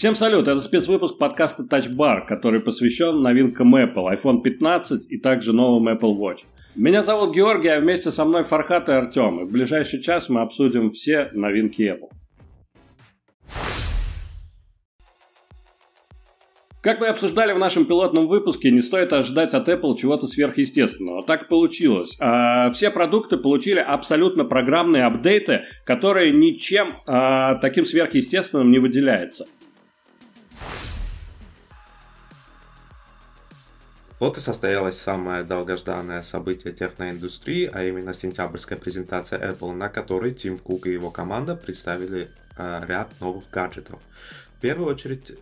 Всем салют, это спецвыпуск подкаста Touch Bar, который посвящен новинкам Apple, iPhone 15 и также новым Apple Watch. Меня зовут Георгий, а вместе со мной Фархат и Артем. И в ближайший час мы обсудим все новинки Apple. Как мы обсуждали в нашем пилотном выпуске, не стоит ожидать от Apple чего-то сверхъестественного. Так получилось. А, все продукты получили абсолютно программные апдейты, которые ничем а, таким сверхъестественным не выделяются. Вот и состоялось самое долгожданное событие техноиндустрии, а именно сентябрьская презентация Apple, на которой Тим Кук и его команда представили э, ряд новых гаджетов. В первую очередь,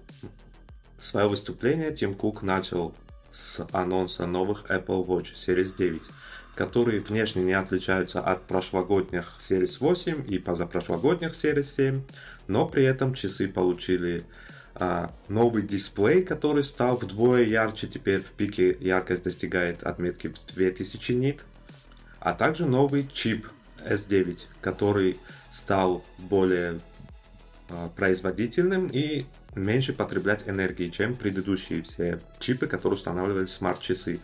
свое выступление Тим Кук начал с анонса новых Apple Watch Series 9, которые внешне не отличаются от прошлогодних Series 8 и позапрошлогодних Series 7, но при этом часы получили а, новый дисплей, который стал вдвое ярче, теперь в пике яркость достигает отметки в 2000 нит, а также новый чип S9, который стал более а, производительным и меньше потреблять энергии, чем предыдущие все чипы, которые устанавливали смарт-часы.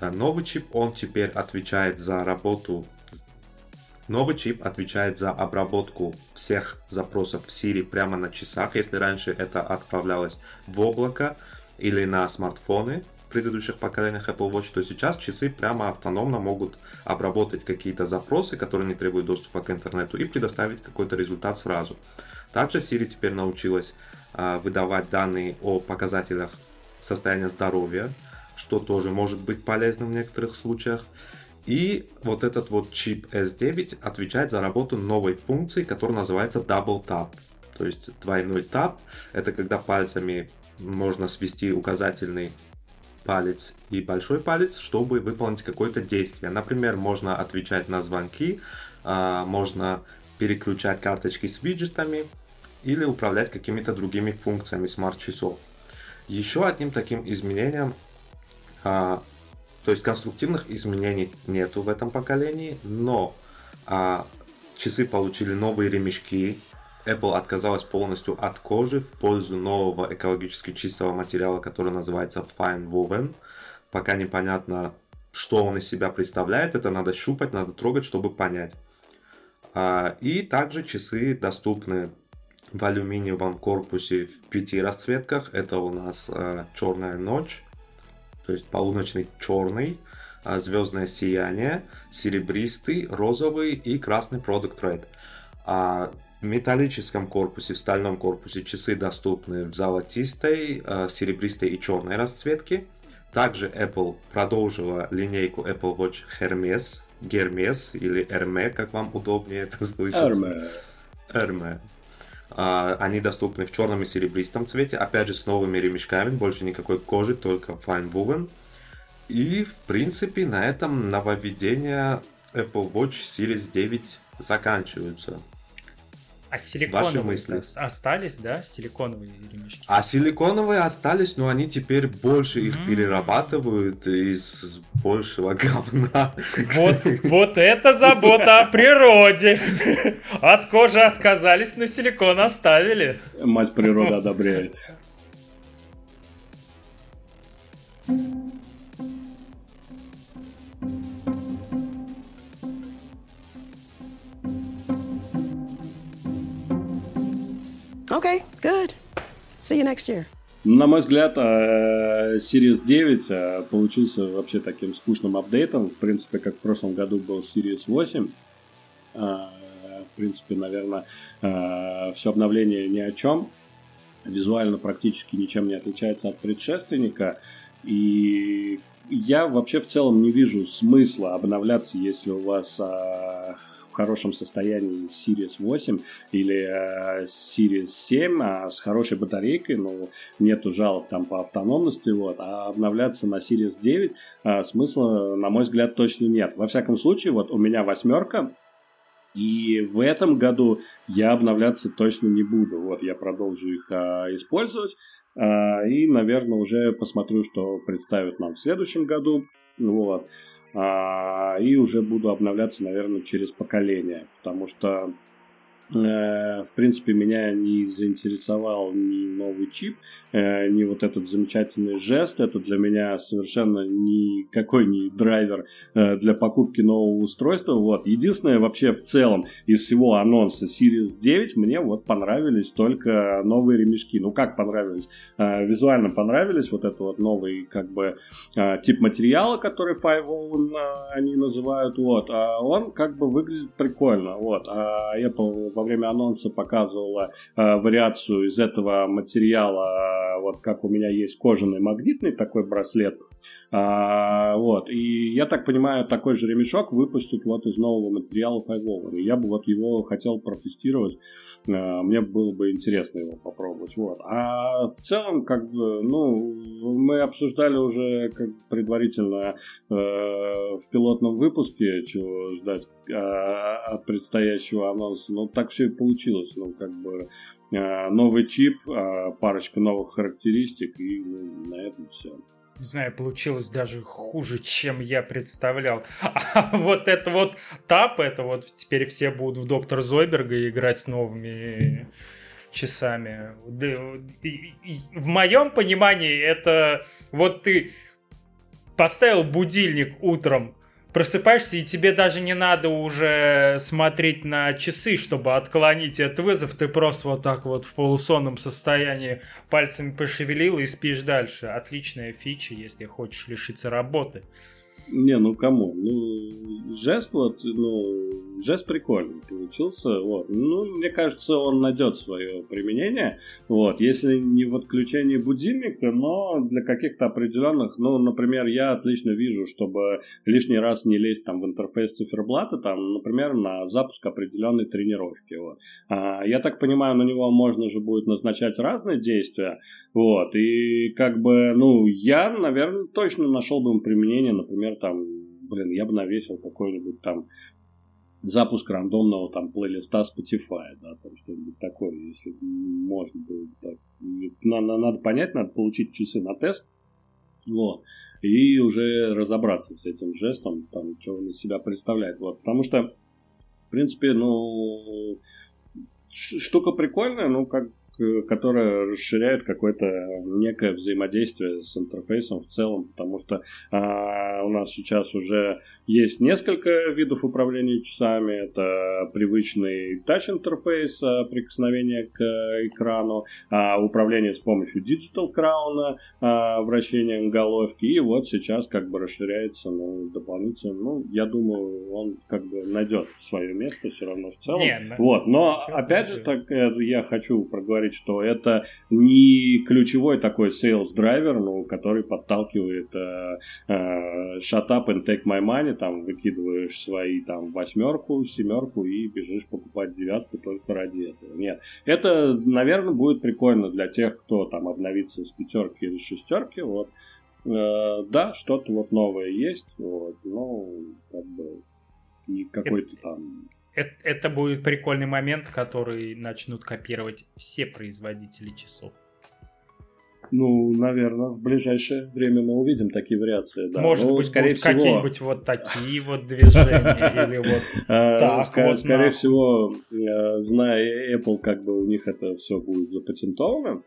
А, новый чип, он теперь отвечает за работу Новый чип отвечает за обработку всех запросов в Siri прямо на часах, если раньше это отправлялось в облако или на смартфоны предыдущих поколениях Apple Watch, то сейчас часы прямо автономно могут обработать какие-то запросы, которые не требуют доступа к интернету, и предоставить какой-то результат сразу. Также Siri теперь научилась а, выдавать данные о показателях состояния здоровья, что тоже может быть полезным в некоторых случаях. И вот этот вот чип S9 отвечает за работу новой функции, которая называется Double Tap. То есть двойной тап – это когда пальцами можно свести указательный палец и большой палец, чтобы выполнить какое-то действие. Например, можно отвечать на звонки, а, можно переключать карточки с виджетами или управлять какими-то другими функциями смарт-часов. Еще одним таким изменением а, то есть конструктивных изменений нету в этом поколении, но а, часы получили новые ремешки. Apple отказалась полностью от кожи в пользу нового экологически чистого материала, который называется Fine Woven. Пока непонятно, что он из себя представляет. Это надо щупать, надо трогать, чтобы понять. А, и также часы доступны в алюминиевом корпусе в пяти расцветках. Это у нас а, черная ночь, то есть полуночный черный, а, звездное сияние, серебристый, розовый и красный Product Red. А в металлическом корпусе, в стальном корпусе часы доступны в золотистой, а, серебристой и черной расцветке. Также Apple продолжила линейку Apple Watch Hermes, Hermes или Hermes, как вам удобнее это слышать. Hermes. Hermes. А, они доступны в черном и серебристом цвете, опять же с новыми ремешками, больше никакой кожи, только fine woven. И в принципе на этом нововведения Apple Watch Series 9 заканчиваются. А силиконовые мысли. остались, да? Силиконовые ремешки? А силиконовые остались, но они теперь больше их mm-hmm. перерабатывают из большего говна. Вот, вот это забота о природе. От кожи отказались, но силикон оставили. Мать природа одобряет. Okay, good. See you next year. На мой взгляд, э, Series 9 э, получился вообще таким скучным апдейтом. В принципе, как в прошлом году был Series 8. Э, в принципе, наверное, все обновление ни о чем. Визуально практически ничем не отличается от предшественника. И я вообще в целом не вижу смысла обновляться, если у вас в хорошем состоянии Series 8 или э, Series 7 а с хорошей батарейкой, ну, нету жалоб там по автономности, вот, а обновляться на Series 9 э, смысла, на мой взгляд, точно нет. Во всяком случае, вот у меня восьмерка, и в этом году я обновляться точно не буду. Вот я продолжу их а, использовать. А, и, наверное, уже посмотрю, что представят нам в следующем году. Вот. А, и уже буду обновляться, наверное, через поколение, потому что Э, в принципе, меня не заинтересовал ни новый чип, э, ни вот этот замечательный жест. Это для меня совершенно никакой не драйвер э, для покупки нового устройства. Вот. Единственное, вообще в целом из всего анонса Series 9 мне вот понравились только новые ремешки. Ну, как понравились? Визуально понравились. Вот это вот новый как бы тип материала, который 5 они называют. Вот. А он как бы выглядит прикольно. Вот. А Apple во время анонса показывала э, вариацию из этого материала, э, вот как у меня есть кожаный магнитный такой браслет, а, вот. И я так понимаю, такой же ремешок выпустят вот из нового материала Five И я бы вот его хотел протестировать. А, мне было бы интересно его попробовать. Вот. А в целом, как бы, ну, мы обсуждали уже как предварительно э, в пилотном выпуске, чего ждать э, от предстоящего анонса. Ну, так все и получилось. Ну, как бы новый чип, э, парочка новых характеристик, и ну, на этом все не знаю, получилось даже хуже, чем я представлял. А вот это вот тап, это вот теперь все будут в Доктор Зойберга играть с новыми часами. В моем понимании это вот ты поставил будильник утром просыпаешься, и тебе даже не надо уже смотреть на часы, чтобы отклонить этот вызов. Ты просто вот так вот в полусонном состоянии пальцами пошевелил и спишь дальше. Отличная фича, если хочешь лишиться работы. Не, ну кому? Ну, жест вот, ну, жест прикольный получился, вот. Ну, мне кажется, он найдет свое применение, вот. Если не в отключении будильника, но для каких-то определенных, ну, например, я отлично вижу, чтобы лишний раз не лезть там в интерфейс циферблата, там, например, на запуск определенной тренировки, вот. А, я так понимаю, на него можно же будет назначать разные действия, вот. И как бы, ну, я, наверное, точно нашел бы им применение, например, там, блин, я бы навесил какой-нибудь там запуск рандомного там плейлиста Spotify, да, там что-нибудь такое, если можно было так. Надо, надо понять, надо получить часы на тест, вот, и уже разобраться с этим жестом, там, что он из себя представляет, вот, потому что, в принципе, ну, штука прикольная, ну, как которая расширяет какое-то некое взаимодействие с интерфейсом в целом, потому что а, у нас сейчас уже есть несколько видов управления часами. Это привычный тач-интерфейс, а, прикосновение к экрану, а, управление с помощью Digital Crown, а, вращением головки, и вот сейчас как бы расширяется ну, дополнительно. Ну, я думаю, он как бы найдет свое место все равно в целом. Не, вот, но опять же, так э, я хочу проговорить говорить, что это не ключевой такой sales драйвер, ну, который подталкивает э, э, shut up and take my money, там выкидываешь свои там восьмерку, семерку и бежишь покупать девятку только ради этого. Нет. Это, наверное, будет прикольно для тех, кто там обновится с пятерки или шестерки, вот. Э, да, что-то вот новое есть, вот, но как бы не какой-то там это, это будет прикольный момент, который начнут копировать все производители часов. Ну, наверное, в ближайшее время мы увидим такие вариации. Да. Может ну, быть, скорее всего... какие-нибудь вот такие вот движения или вот а, так Скорее всего, э, зная Apple, как бы у них это все будет запатентовано,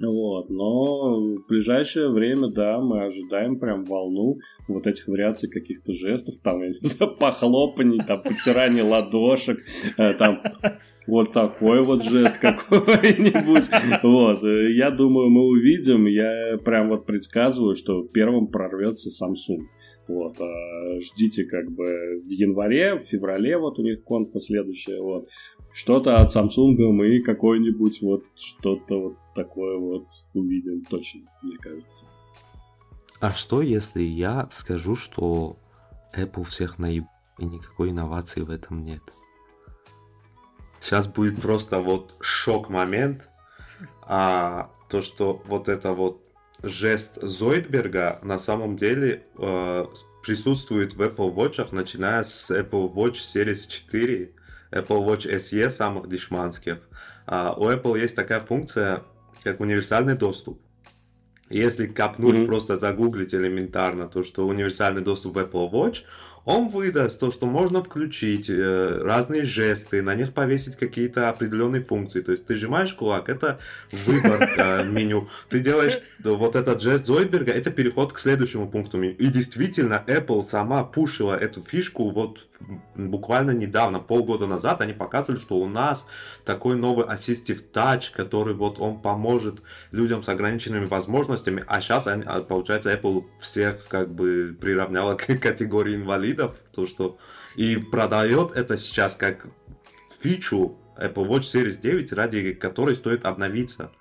вот, но в ближайшее время, да, мы ожидаем прям волну вот этих вариаций каких-то жестов, там, я не знаю, похлопаний, там, потирание ладошек, э, там, вот такой вот жест какой-нибудь. Вот, э, я думаю, мы увидим, я прям вот предсказываю, что первым прорвется Samsung. Вот, а ждите как бы в январе, в феврале вот у них конфа следующая, вот. Что-то от Samsung мы какой-нибудь вот что-то вот такое вот увидим точно, мне кажется. А что, если я скажу, что Apple всех наеб... и никакой инновации в этом нет? Сейчас будет просто вот шок-момент. А то, что вот это вот жест Зойдберга на самом деле э, присутствует в Apple Watch, начиная с Apple Watch Series 4, Apple Watch SE самых дешманских. А у Apple есть такая функция, как универсальный доступ. Если копнуть, mm-hmm. просто загуглить элементарно то, что универсальный доступ в Apple Watch, Он выдаст то, что можно включить э, разные жесты, на них повесить какие-то определенные функции. То есть ты сжимаешь кулак, это выбор э, меню. Ты делаешь вот этот жест Зойберга, это переход к следующему пункту меню. И действительно, Apple сама пушила эту фишку вот буквально недавно, полгода назад, они показывали, что у нас такой новый Assistive Touch, который вот он поможет людям с ограниченными возможностями, а сейчас, а, получается, Apple всех как бы приравняла к категории инвалидов, то что и продает это сейчас как фичу Apple Watch Series 9, ради которой стоит обновиться.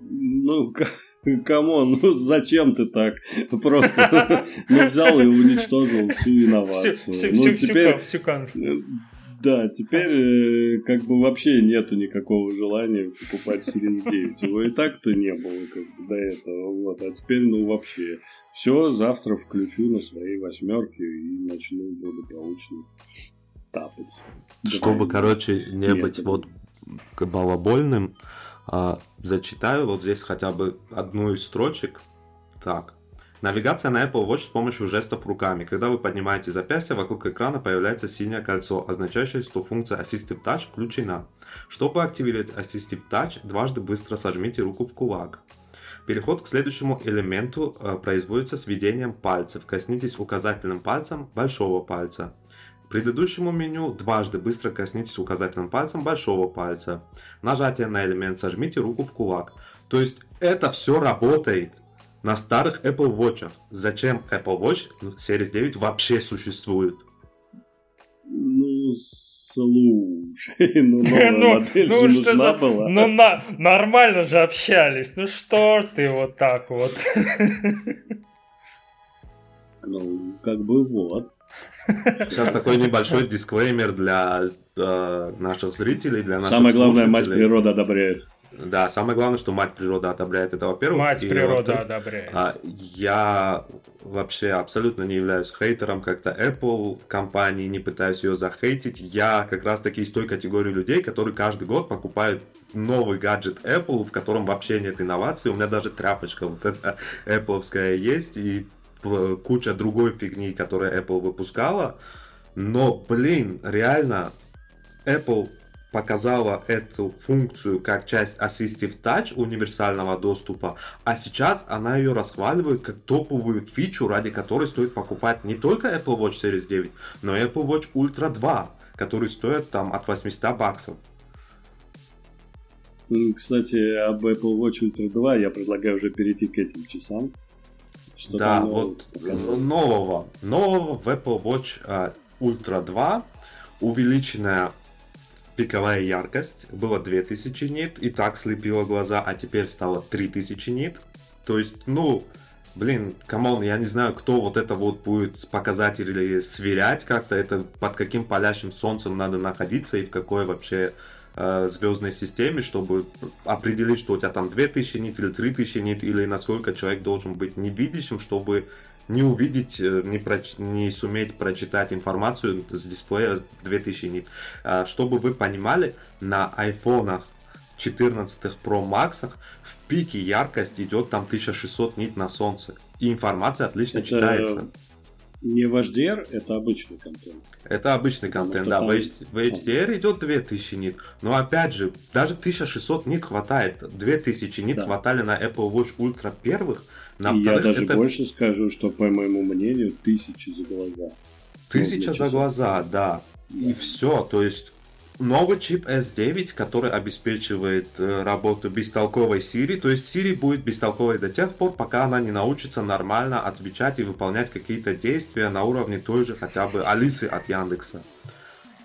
Ну, come on, ну зачем ты так? Просто ну, взял и уничтожил всю инновацию. Всю, всю, ну, всю, теперь, всю, всю Да, теперь э, как бы вообще нету никакого желания покупать Series 9. Его и так-то не было как бы до этого. Вот. А теперь, ну вообще, все, завтра включу на своей восьмерке и начну благополучно тапать. Чтобы, Давай. короче, не Нет, быть вот балабольным, зачитаю вот здесь хотя бы одну из строчек. Так. Навигация на Apple Watch с помощью жестов руками. Когда вы поднимаете запястье, вокруг экрана появляется синее кольцо, означающее, что функция Assistive Touch включена. Чтобы активировать Assistive Touch, дважды быстро сожмите руку в кулак. Переход к следующему элементу э, производится с введением пальцев. Коснитесь указательным пальцем большого пальца предыдущему меню дважды быстро коснитесь указательным пальцем большого пальца. Нажатие на элемент сожмите руку в кулак. То есть это все работает на старых Apple Watch. Зачем Apple Watch Series 9 вообще существует? Ну, слушай, ну новая ну, модель ну, же нужна же, была. Ну, на, нормально же общались. Ну что ты вот так вот? Ну, как бы вот. Сейчас такой небольшой дисклеймер для э, наших зрителей, для наших Самое главное, мать природа одобряет. Да, самое главное, что мать природа одобряет это, во-первых. Мать и, природа одобряет. А, я вообще абсолютно не являюсь хейтером как-то Apple в компании, не пытаюсь ее захейтить. Я как раз таки из той категории людей, которые каждый год покупают новый гаджет Apple, в котором вообще нет инноваций. У меня даже тряпочка вот эта Apple есть, и куча другой фигни, которую Apple выпускала. Но, блин, реально, Apple показала эту функцию как часть Assistive Touch универсального доступа, а сейчас она ее расхваливает как топовую фичу, ради которой стоит покупать не только Apple Watch Series 9, но и Apple Watch Ultra 2, который стоит там от 800 баксов. Кстати, об Apple Watch Ultra 2 я предлагаю уже перейти к этим часам. Что да, вот нового, нового в Apple Watch uh, Ultra 2 увеличенная пиковая яркость. Была 2000 нит. И так слепила глаза, а теперь стало 3000 нит. То есть, ну, блин, come on, я не знаю, кто вот это вот будет с показателей сверять как-то, это под каким палящим солнцем надо находиться и в какой вообще э, звездной системе, чтобы определить, что у тебя там 2000 нит или 3000 нит, или насколько человек должен быть невидящим, чтобы не увидеть, э, не, проч... не суметь прочитать информацию с дисплея 2000 нит. Э, чтобы вы понимали, на айфонах 14 Pro Max в пике яркость идет там 1600 нит на солнце. И информация отлично Это... читается. Не в HDR, это обычный контент. Это обычный контент, да. Там... В, HDR идет 2000 нит. Но опять же, даже 1600 нит хватает. 2000 нит да. хватали на Apple Watch Ultra первых. На И я даже это... больше скажу, что, по моему мнению, тысячи за глаза. Тысяча за глаза, да. да. И все. То есть новый чип S9, который обеспечивает э, работу бестолковой Siri. То есть Siri будет бестолковой до тех пор, пока она не научится нормально отвечать и выполнять какие-то действия на уровне той же хотя бы Алисы от Яндекса.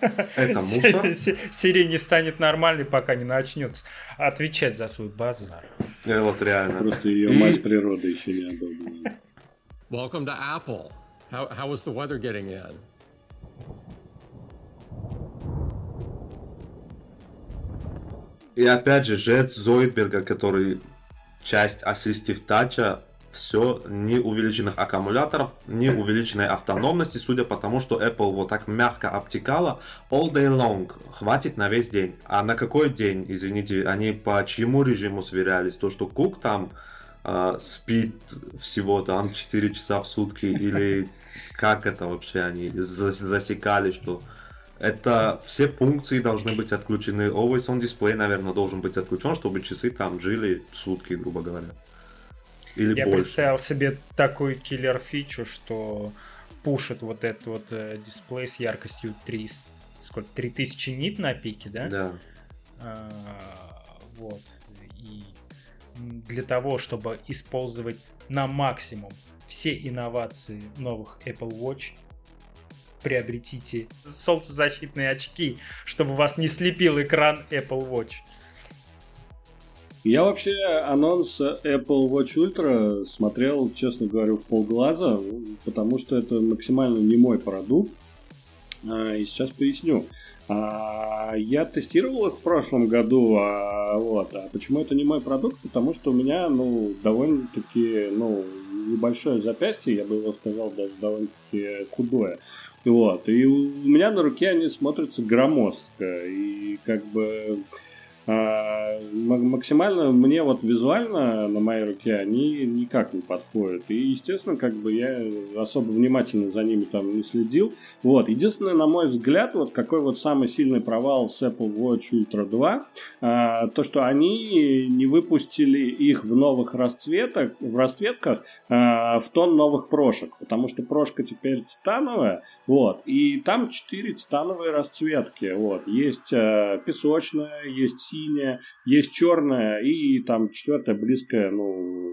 Это мусор. Siri не станет нормальной, пока не начнет отвечать за свой базар. Э, вот реально. Просто ее мать природы еще не одобрила. Welcome to Apple. How, how was the weather getting in? И опять же, жест Зойдберга, который часть Assistive Touch, все ни увеличенных аккумуляторов, ни увеличенной автономности, судя по тому, что Apple вот так мягко обтекала, all day long, хватит на весь день. А на какой день, извините, они по чьему режиму сверялись? То, что Кук там а, спит всего там 4 часа в сутки, или как это вообще они засекали, что это все функции должны быть отключены. Always on display, наверное, должен быть отключен, чтобы часы там жили сутки, грубо говоря. Или Я больше. представил себе такую киллер-фичу, что пушит вот этот вот э, дисплей с яркостью 3, сколько, 3000 нит на пике, да? Да. А, вот. И для того, чтобы использовать на максимум все инновации новых Apple Watch, приобретите солнцезащитные очки, чтобы вас не слепил экран Apple Watch. Я вообще анонс Apple Watch Ultra смотрел, честно говоря, в полглаза, потому что это максимально не мой продукт. А, и сейчас поясню. А, я тестировал их в прошлом году, а, вот. А почему это не мой продукт? Потому что у меня, ну, довольно-таки, ну, небольшое запястье, я бы его сказал, даже довольно-таки худое. Вот. И у меня на руке они смотрятся громоздко. И как бы а, максимально мне вот визуально на моей руке они никак не подходят. И, естественно, как бы я особо внимательно за ними там не следил. Вот. Единственное, на мой взгляд, вот какой вот самый сильный провал с Apple Watch Ultra 2, а, то, что они не выпустили их в новых расцветах, в расцветках а, в тон новых прошек. Потому что прошка теперь титановая, вот. И там четыре титановые расцветки. Вот. Есть песочная, есть синяя, есть черная и там четвертая близкая, ну,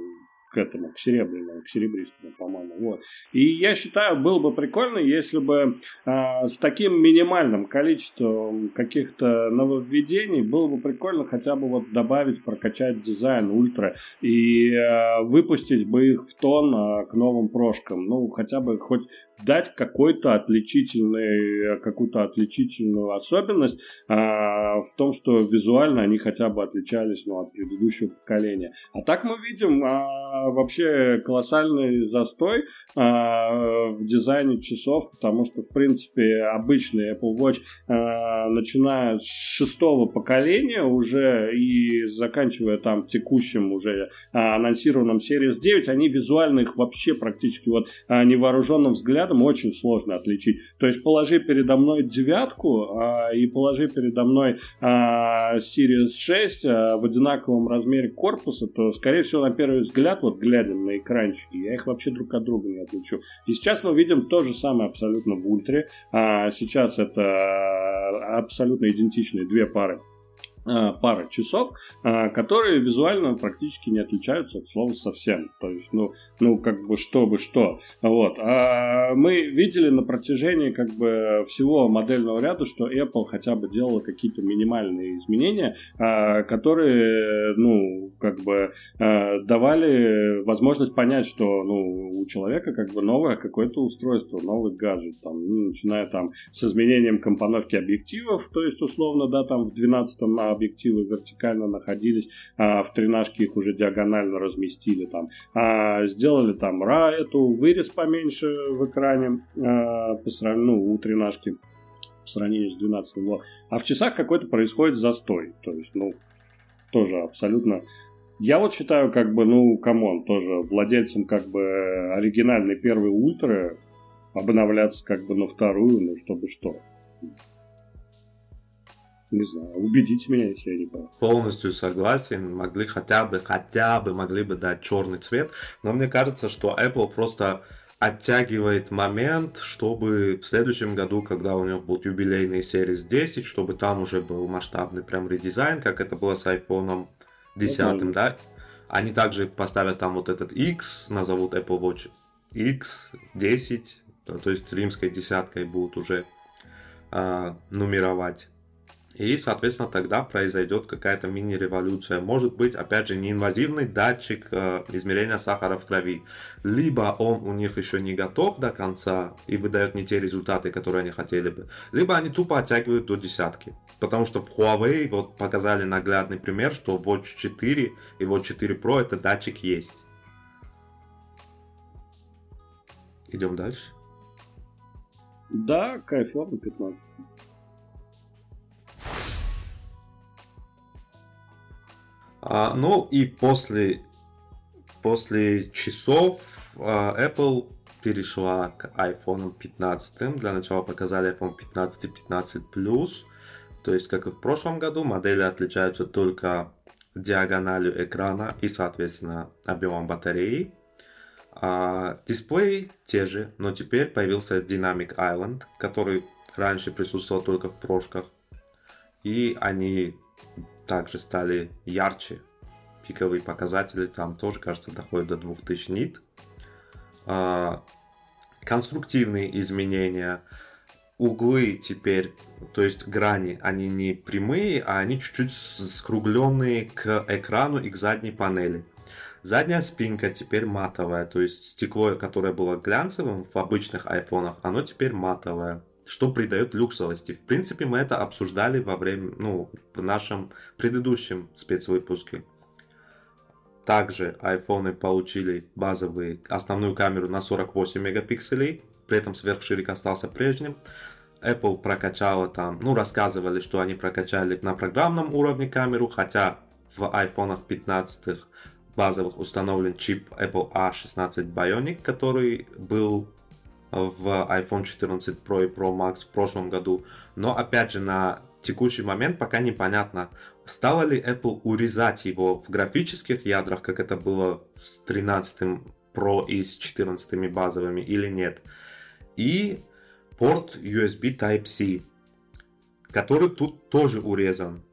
к этому, к серебряному, к серебристому, по-моему. Вот. И я считаю, было бы прикольно, если бы э, с таким минимальным количеством каких-то нововведений было бы прикольно хотя бы вот добавить, прокачать дизайн ультра и э, выпустить бы их в тон э, к новым прошкам. Ну, хотя бы хоть дать какой-то отличительный, какую-то отличительную особенность а, в том, что визуально они хотя бы отличались ну, от предыдущего поколения. А так мы видим а, вообще колоссальный застой а, в дизайне часов, потому что, в принципе, обычный Apple Watch, а, начиная с шестого поколения уже и заканчивая там текущим уже а, анонсированным Series 9, они визуально их вообще практически вот а, невооруженным взглядом взглядом очень сложно отличить. То есть положи передо мной девятку а, и положи передо мной а, Series 6 а, в одинаковом размере корпуса, то, скорее всего, на первый взгляд, вот глядя на экранчики, я их вообще друг от друга не отличу. И сейчас мы видим то же самое абсолютно в ультре. А, сейчас это абсолютно идентичные две пары Э, пара часов, э, которые визуально практически не отличаются от слова совсем. То есть, ну, ну как бы что бы что. Вот. А мы видели на протяжении как бы всего модельного ряда, что Apple хотя бы делала какие-то минимальные изменения, э, которые, ну, как бы давали возможность понять, что, ну, у человека как бы новое какое-то устройство, новый гаджет, там, ну, начиная там с изменением компоновки объективов, то есть, условно, да, там в 12 объективы вертикально находились, а в тренажке их уже диагонально разместили там. А сделали там ра эту вырез поменьше в экране а, по сравнению, ну, у тренажки по сравнению с 12 вот. А в часах какой-то происходит застой. То есть, ну, тоже абсолютно я вот считаю, как бы, ну, come on, тоже владельцам, как бы, оригинальной первой ультры обновляться, как бы, на вторую, ну, чтобы что. Не знаю, убедите меня, если я не прав. Полностью согласен. Могли хотя бы, хотя бы могли бы дать черный цвет. Но мне кажется, что Apple просто оттягивает момент, чтобы в следующем году, когда у него будут юбилейные серии 10, чтобы там уже был масштабный прям редизайн, как это было с iPhone 10, mm-hmm. да? Они также поставят там вот этот X, назовут Apple Watch X, 10, то есть римской десяткой будут уже э, нумеровать. И, соответственно, тогда произойдет какая-то мини-революция. Может быть, опять же, неинвазивный датчик э, измерения сахара в крови. Либо он у них еще не готов до конца и выдает не те результаты, которые они хотели бы. Либо они тупо оттягивают до десятки. Потому что в Huawei вот показали наглядный пример, что Watch 4 и Watch 4 Pro это датчик есть. Идем дальше. Да, кайфово 15. А, ну и после после часов Apple перешла к iPhone 15. Для начала показали iPhone 15 и 15 Plus. То есть, как и в прошлом году, модели отличаются только диагональю экрана и, соответственно, объемом батареи. А, дисплей те же, но теперь появился Dynamic Island, который раньше присутствовал только в прошках. И они также стали ярче. Пиковые показатели там тоже, кажется, доходят до 2000 нит. А, конструктивные изменения. Углы теперь, то есть грани, они не прямые, а они чуть-чуть скругленные к экрану и к задней панели. Задняя спинка теперь матовая, то есть стекло, которое было глянцевым в обычных айфонах, оно теперь матовое, что придает люксовости. В принципе, мы это обсуждали во время, ну, в нашем предыдущем спецвыпуске. Также айфоны получили базовые основную камеру на 48 мегапикселей, при этом сверхширик остался прежним. Apple прокачала там, ну рассказывали, что они прокачали на программном уровне камеру, хотя в iPhone 15 базовых установлен чип Apple A16 Bionic, который был в iPhone 14 Pro и Pro Max в прошлом году. Но опять же на текущий момент пока непонятно, стало ли Apple урезать его в графических ядрах, как это было с 13 Pro и с 14 базовыми или нет. И порт USB Type-C, который тут тоже урезан.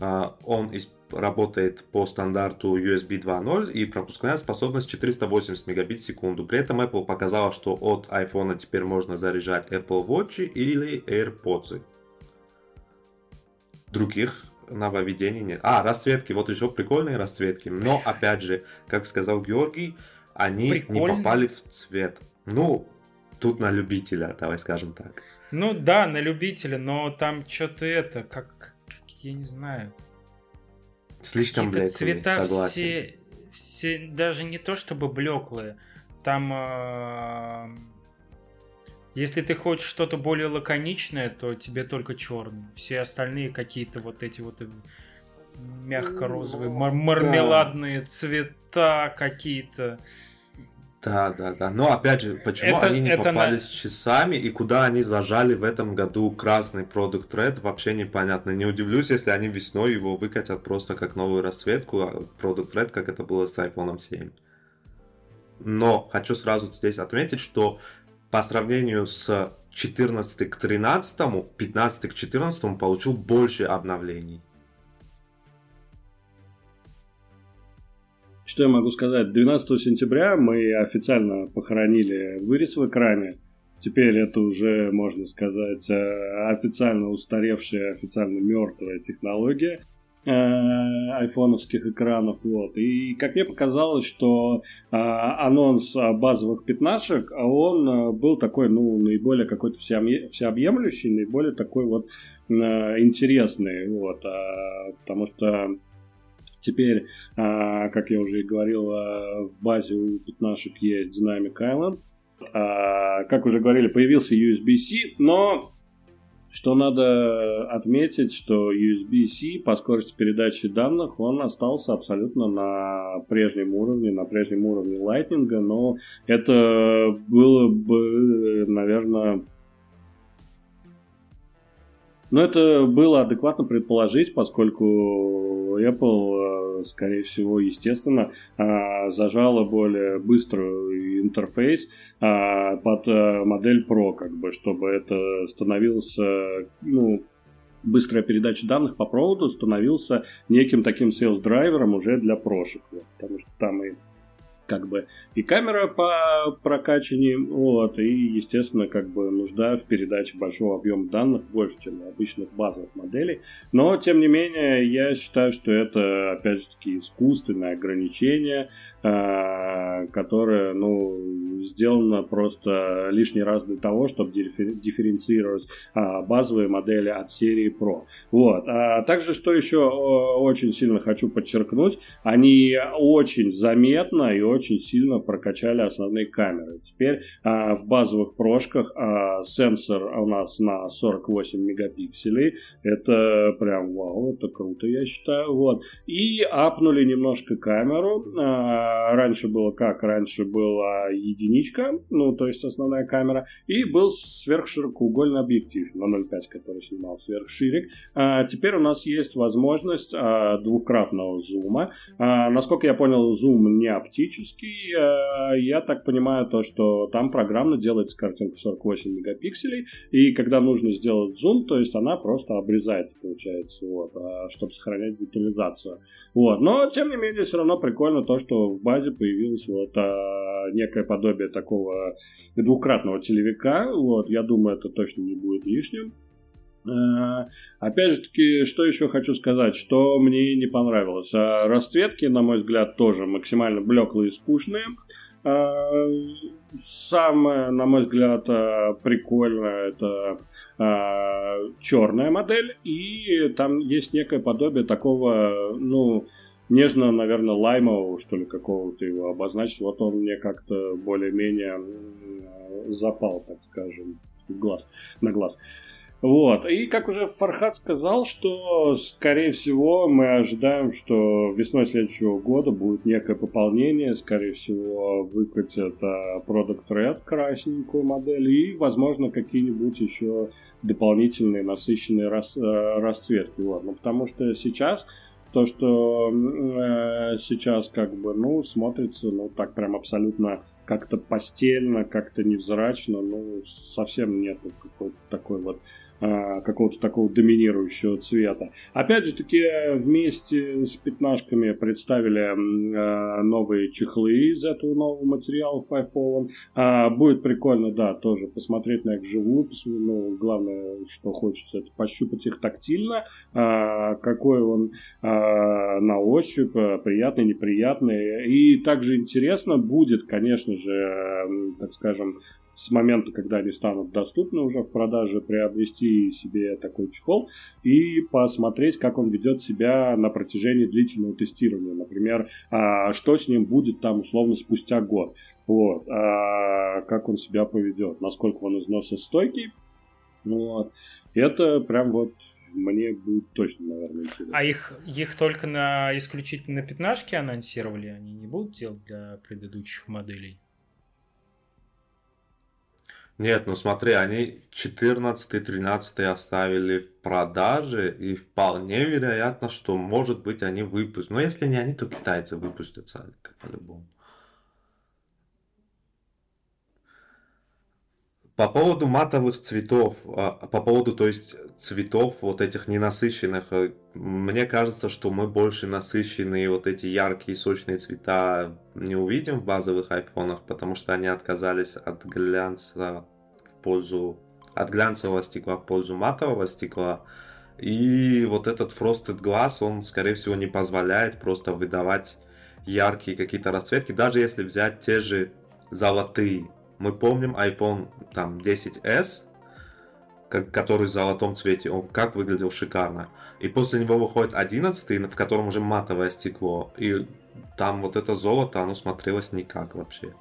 А, он работает по стандарту USB 2.0 и пропускная способность 480 мегабит в секунду. При этом Apple показала, что от iPhone теперь можно заряжать Apple Watch или AirPods. Других нововведений нет. А, расцветки. Вот еще прикольные расцветки. Но, опять же, как сказал Георгий, они Прикольно. не попали в цвет. Ну, тут на любителя, давай скажем так. Ну да, на любителя, но там что-то это, как, я не знаю. Слишком блеклые, цвета согласен. все, все, даже не то чтобы блеклые, там... Э, если ты хочешь что-то более лаконичное, то тебе только черный. Все остальные какие-то вот эти вот э, мягко-розовые, мар- мармеладные да. цвета какие-то. Да, да, да. Но опять же, почему это, они не это попались на... часами и куда они зажали в этом году красный Product Red, вообще непонятно. Не удивлюсь, если они весной его выкатят просто как новую расцветку, а Product Red, как это было с iPhone 7. Но хочу сразу здесь отметить, что по сравнению с 14 к 13, 15 к 14 получил больше обновлений. Что я могу сказать? 12 сентября мы официально похоронили вырез в экране. Теперь это уже, можно сказать, э, официально устаревшая, официально мертвая технология. Э, айфоновских экранов. Вот. И как мне показалось, что а, анонс базовых пятнашек, а он а, был такой, ну, наиболее какой-то всеобъемлющий, наиболее такой вот а, интересный. Вот. А, потому что Теперь, а, как я уже и говорил, а, в базе у пятнашек есть Dynamic Island. А, как уже говорили, появился USB-C, но что надо отметить, что USB-C по скорости передачи данных, он остался абсолютно на прежнем уровне, на прежнем уровне Lightning, но это было бы, наверное, но это было адекватно предположить, поскольку Apple, э, скорее всего, естественно, э, зажала более быстрый интерфейс э, под модель Pro, как бы, чтобы это становился, ну, быстрая передача данных по проводу становился неким таким sales-драйвером уже для прошек. Потому что там и как бы и камера по прокачанию, вот, и, естественно, как бы нужда в передаче большого объема данных больше, чем у обычных базовых моделей. Но, тем не менее, я считаю, что это, опять же таки, искусственное ограничение, э, которое, ну, сделано просто лишний раз для того, чтобы дифференцировать э, базовые модели от серии Pro. Вот. А также, что еще очень сильно хочу подчеркнуть, они очень заметно и очень очень сильно прокачали основные камеры. Теперь а, в базовых прошках а, сенсор у нас на 48 мегапикселей. Это прям вау, это круто, я считаю. Вот. И апнули немножко камеру. А, раньше было как? Раньше была единичка, ну, то есть основная камера, и был сверхширокоугольный объектив на 0.5, который снимал сверхширик. А, теперь у нас есть возможность а, двукратного зума. А, насколько я понял, зум не оптический. А, я так понимаю то, что там программно делается картинка 48 мегапикселей, и когда нужно сделать зум, то есть она просто обрезается, получается, вот, а, чтобы сохранять детализацию. Вот. Но, тем не менее, все равно прикольно то, что в базе появилось вот а, некое подобие такого двукратного телевика. Вот. Я думаю, это точно не будет лишним. А, опять же таки, что еще хочу сказать, что мне не понравилось. А, расцветки, на мой взгляд, тоже максимально блеклые и скучные. А, самое, на мой взгляд, а, прикольное это черная модель, и там есть некое подобие такого, ну, нежно, наверное, лаймового, что ли, какого-то его обозначить. Вот он мне как-то более-менее запал, так скажем, в глаз, на глаз. Вот. И как уже Фархат сказал, что, скорее всего, мы ожидаем, что весной следующего года будет некое пополнение. Скорее всего, выкатят Product Red красненькую модель и, возможно, какие-нибудь еще дополнительные насыщенные рас, uh, расцветки. Вот. Ну, потому что сейчас то, что э, сейчас как бы, ну, смотрится, ну, так прям абсолютно как-то постельно, как-то невзрачно, ну, совсем нету какой-то такой вот какого-то такого доминирующего цвета. Опять же таки, вместе с пятнашками представили а, новые чехлы из этого нового материала Five. А, будет прикольно, да, тоже посмотреть на их вживую. Ну, главное, что хочется, это пощупать их тактильно. Какой он на ощупь, приятный, неприятный. И также интересно будет, конечно же, так скажем, с момента, когда они станут доступны уже в продаже, приобрести себе такой чехол и посмотреть, как он ведет себя на протяжении длительного тестирования. Например, а, что с ним будет там условно спустя год. Вот, а, как он себя поведет, насколько он износостойкий. Вот. Это прям вот мне будет точно, наверное, интересно. А их, их только на исключительно пятнашке анонсировали? Они не будут делать для предыдущих моделей? Нет, ну смотри, они 14-13 оставили в продаже, и вполне вероятно, что, может быть, они выпустят. Но если не они, то китайцы выпустятся по-любому. По поводу матовых цветов, а, по поводу, то есть, цветов вот этих ненасыщенных, э, мне кажется, что мы больше насыщенные вот эти яркие сочные цвета не увидим в базовых айфонах, потому что они отказались от глянца в пользу, от глянцевого стекла в пользу матового стекла. И вот этот Frosted Glass, он, скорее всего, не позволяет просто выдавать яркие какие-то расцветки, даже если взять те же золотые мы помним iPhone там 10s, как, который в золотом цвете, он как выглядел шикарно. И после него выходит 11, в котором уже матовое стекло. И там вот это золото, оно смотрелось никак вообще.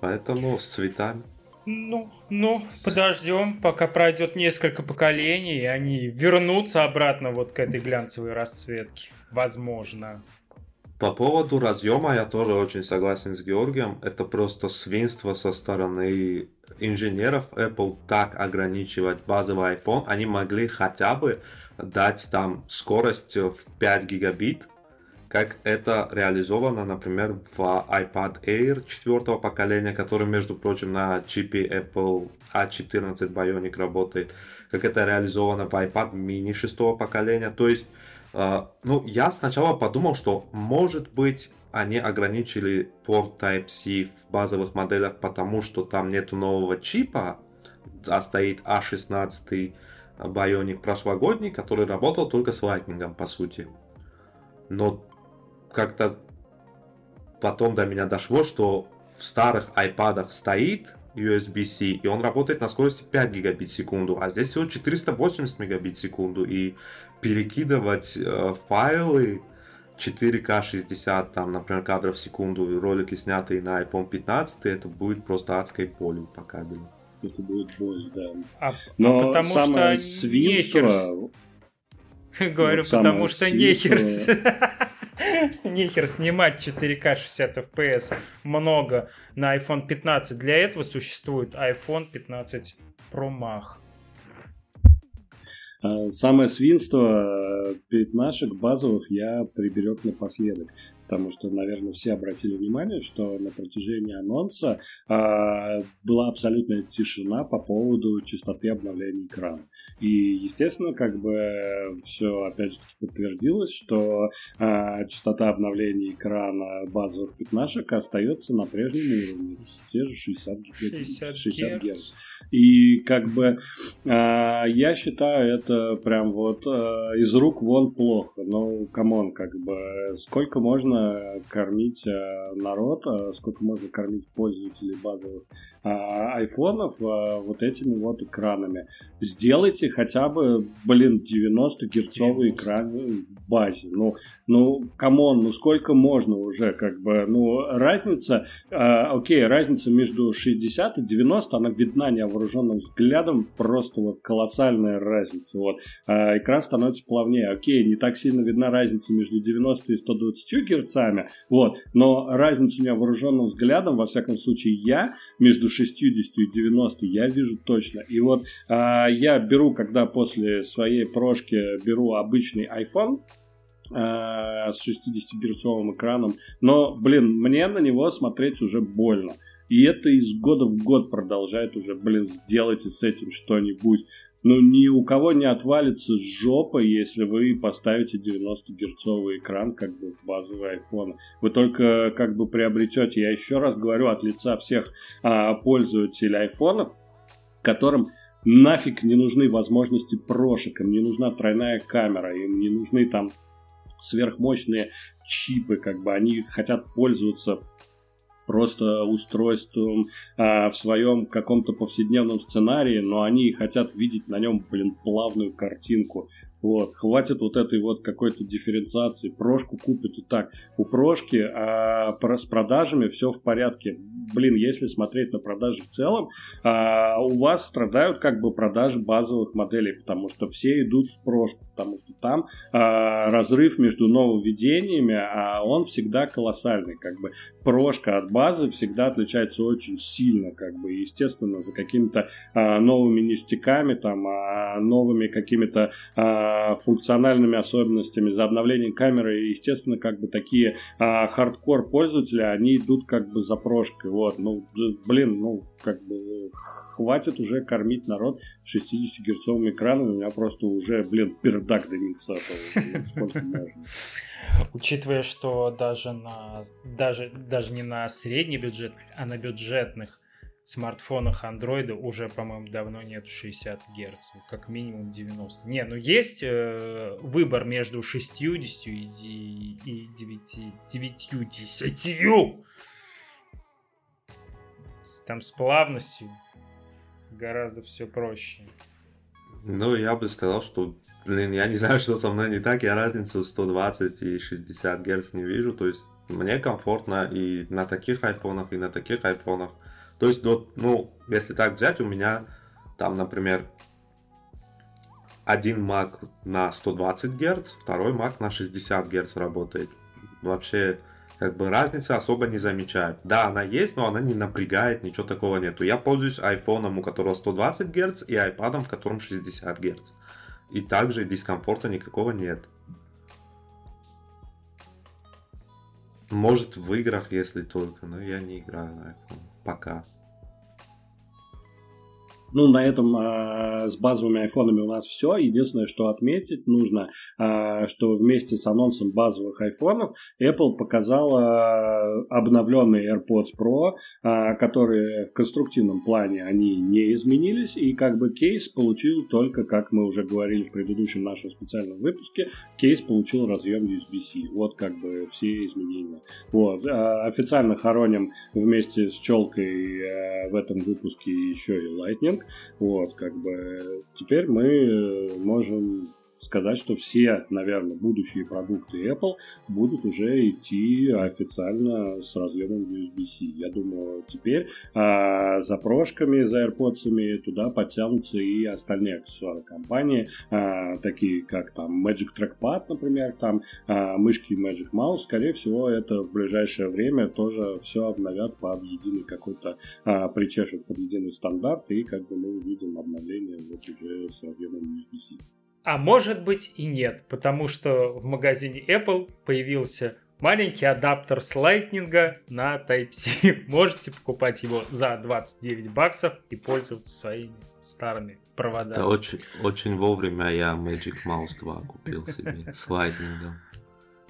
Поэтому с цветами. Ну, ну, подождем, пока пройдет несколько поколений, и они вернутся обратно вот к этой глянцевой расцветке. Возможно. По поводу разъема я тоже очень согласен с Георгием. Это просто свинство со стороны инженеров Apple так ограничивать базовый iPhone. Они могли хотя бы дать там скорость в 5 гигабит, как это реализовано, например, в iPad Air четвертого поколения, который, между прочим, на чипе Apple A14 Bionic работает, как это реализовано в iPad mini шестого поколения. То есть а, ну, я сначала подумал, что, может быть, они ограничили порт Type-C в базовых моделях, потому что там нету нового чипа, а стоит A16 Bionic прошлогодний, который работал только с Lightning, по сути. Но как-то потом до меня дошло, что в старых iPad стоит USB-C, и он работает на скорости 5 гигабит в секунду, а здесь всего 480 мегабит в секунду, и перекидывать э, файлы 4К 60, там, например, кадров в секунду, ролики, снятые на iPhone 15, это будет просто адской болью по кабелю. Это будет боль, да. А, Но потому самое что свинство... Говорю, потому что нехер Нехер снимать 4К 60 FPS много на iPhone 15. Для этого существует iPhone 15 Pro Max. А, самое свинство э, пятнашек базовых я приберег напоследок потому что, наверное, все обратили внимание, что на протяжении анонса а, была абсолютная тишина по поводу частоты обновления экрана. И, естественно, как бы все опять же подтвердилось, что а, частота обновления экрана базовых пятнашек остается на прежнем уровне, те же 60, 60, 60 Гц. И как бы а, я считаю это прям вот а, из рук вон плохо. Ну, come on, как бы сколько можно кормить э, народ, э, сколько можно кормить пользователей базовых а, айфонов э, вот этими вот экранами. Сделайте хотя бы, блин, 90-герцовый экран в базе. Ну, ну, come on, ну сколько можно уже, как бы, ну, разница, э, окей, разница между 60 и 90, она видна невооруженным взглядом, просто вот колоссальная разница, вот. Э, экран становится плавнее, окей, не так сильно видна разница между 90 и 120 герцами, вот, но разницу невооруженным взглядом, во всяком случае, я между 60 и 90 я вижу точно. И вот э, я беру, когда после своей прошки беру обычный iPhone, э, с 60-герцовым экраном. Но, блин, мне на него смотреть уже больно. И это из года в год продолжает уже, блин, сделайте с этим что-нибудь. Ну, ни у кого не отвалится жопа, если вы поставите 90-герцовый экран как бы в базовый iPhone. Вы только как бы приобретете, я еще раз говорю от лица всех а, пользователей айфонов, которым нафиг не нужны возможности прошек, им не нужна тройная камера, им не нужны там сверхмощные чипы, как бы они хотят пользоваться просто устройством а, в своем каком-то повседневном сценарии, но они хотят видеть на нем, блин, плавную картинку. Вот, хватит вот этой вот какой-то дифференциации. Прошку купят и так. У прошки а, с продажами все в порядке. Блин, если смотреть на продажи в целом, а, у вас страдают как бы продажи базовых моделей, потому что все идут в прошку, потому что там а, разрыв между нововведениями, а он всегда колоссальный. Как бы прошка от базы всегда отличается очень сильно, как бы, естественно, за какими-то а, новыми ништяками, там, а, новыми какими-то а, функциональными особенностями, за обновление камеры. И, естественно, как бы такие а, хардкор пользователи, они идут как бы за прошкой. Вот, ну, блин, ну, как бы хватит уже кормить народ 60-герцовым экраном. У меня просто уже, блин, пердак дымится. Учитывая, что даже на даже, даже не на средний бюджет, а на бюджетных смартфонах Android уже, по-моему, давно нет 60 Гц, как минимум 90. Не, ну есть э, выбор между 60 и, и 9, 90. Там с плавностью гораздо все проще. Ну, я бы сказал, что, блин, я не знаю, что со мной не так, я разницу 120 и 60 Гц не вижу, то есть мне комфортно и на таких айфонах, и на таких айфонах. То есть, вот, ну, если так взять, у меня там, например, один Mac на 120 Гц, второй Mac на 60 Гц работает. Вообще, как бы разницы особо не замечаю. Да, она есть, но она не напрягает, ничего такого нету. Я пользуюсь айфоном, у которого 120 Гц, и айпадом, в котором 60 Гц. И также дискомфорта никакого нет. Может в играх, если только, но я не играю на iPhone пока. Ну, на этом э, с базовыми айфонами у нас все. Единственное, что отметить нужно, э, что вместе с анонсом базовых айфонов Apple показала обновленные AirPods Pro, э, которые в конструктивном плане они не изменились. И как бы кейс получил только, как мы уже говорили в предыдущем нашем специальном выпуске, кейс получил разъем USB-C. Вот как бы все изменения. Вот. Э, официально хороним вместе с челкой э, в этом выпуске еще и Lightning. Вот, как бы теперь мы можем сказать, что все, наверное, будущие продукты Apple будут уже идти официально с разъемом USB-C. Я думаю, теперь а, за прошками, за AirPods туда подтянутся и остальные аксессуары компании, а, такие как там Magic Trackpad, например, там а, мышки Magic Mouse. Скорее всего, это в ближайшее время тоже все обновят под единый какой-то, а, причешут под единый стандарт, и как бы мы увидим обновление вот уже с разъемом USB-C. А может быть и нет, потому что в магазине Apple появился маленький адаптер с Lightning на Type-C. Можете покупать его за 29 баксов и пользоваться своими старыми проводами. Это очень, очень вовремя я Magic Mouse 2 купил себе с Lightning.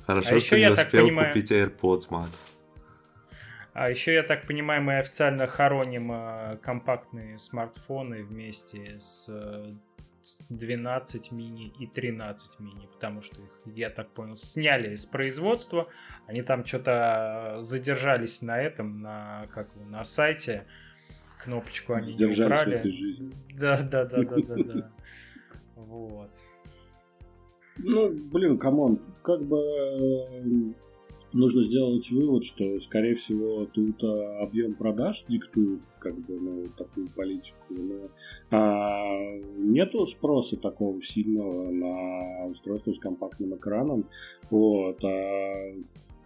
Хорошо, А что не я так успел понимаю- купить AirPods Max. А еще, я так понимаю, мы официально хороним э, компактные смартфоны вместе с э, 12 мини и 13 мини, потому что их, я так понял, сняли из производства. Они там что-то задержались на этом, на, как на сайте. Кнопочку они не убрали. Да, да, да, да, да, да. Вот. Ну, блин, come on, как бы э, нужно сделать вывод, что, скорее всего, тут э, объем продаж диктует как бы, ну, такую политику. Но, а, нету спроса такого сильного на устройство с компактным экраном. Вот, а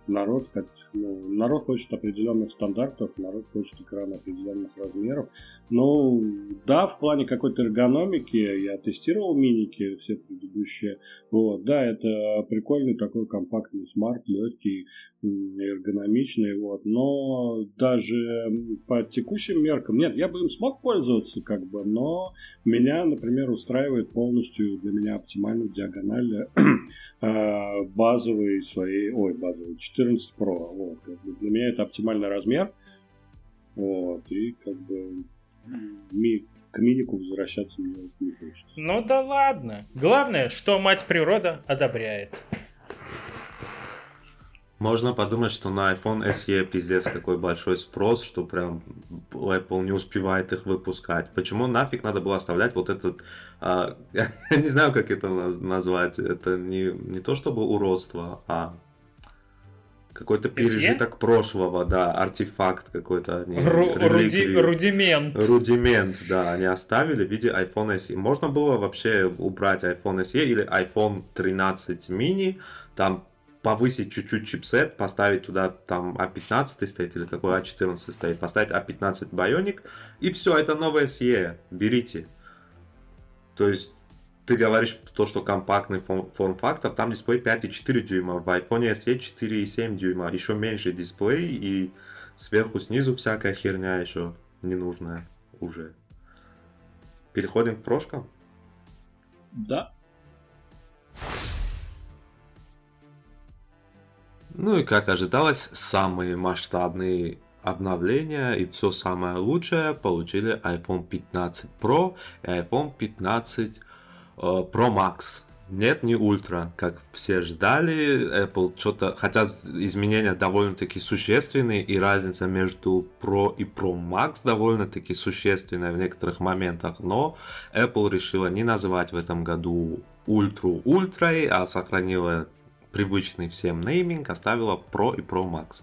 народ, хот- ну, народ хочет определенных стандартов, народ хочет экрана определенных размеров. Ну, да, в плане какой-то эргономики я тестировал миники все предыдущие. Вот, да, это прикольный такой компактный смарт, легкий, эргономичный, вот. Но даже по текущим меркам, нет, я бы им смог пользоваться, как бы, но меня, например, устраивает полностью для меня оптимальная диагональ э, базовый своей, ой, базовый 14 Pro. Вот, для меня это оптимальный размер. Вот, и как бы ми- к минику возвращаться мне не хочется. Ну да ладно. Главное, что мать природа одобряет. Можно подумать, что на iPhone SE пиздец какой большой спрос, что прям Apple не успевает их выпускать. Почему нафиг надо было оставлять вот этот... а, я не знаю, как это наз- назвать. Это не, не то чтобы уродство, а какой-то пережиток прошлого, да, артефакт какой-то. они- Ру- руди- рудимент. Рудимент, да, они оставили в виде iPhone SE. Можно было вообще убрать iPhone SE или iPhone 13 mini, там повысить чуть-чуть чипсет, поставить туда там A15 стоит или какой A14 стоит, поставить A15 Bionic, и все, это новое SE, берите. То есть ты говоришь то, что компактный форм-фактор, там дисплей 5,4 дюйма, в iPhone SE 4,7 дюйма, еще меньше дисплей и сверху снизу всякая херня еще ненужная уже. Переходим к прошкам. Да, Ну и как ожидалось, самые масштабные обновления и все самое лучшее получили iPhone 15 Pro и iPhone 15 э, Pro Max. Нет, не ультра, как все ждали. Apple что-то, хотя изменения довольно-таки существенные, и разница между Pro и Pro Max довольно-таки существенная в некоторых моментах, но Apple решила не называть в этом году ультру ультрой, а сохранила привычный всем нейминг, оставила Pro и Pro Max.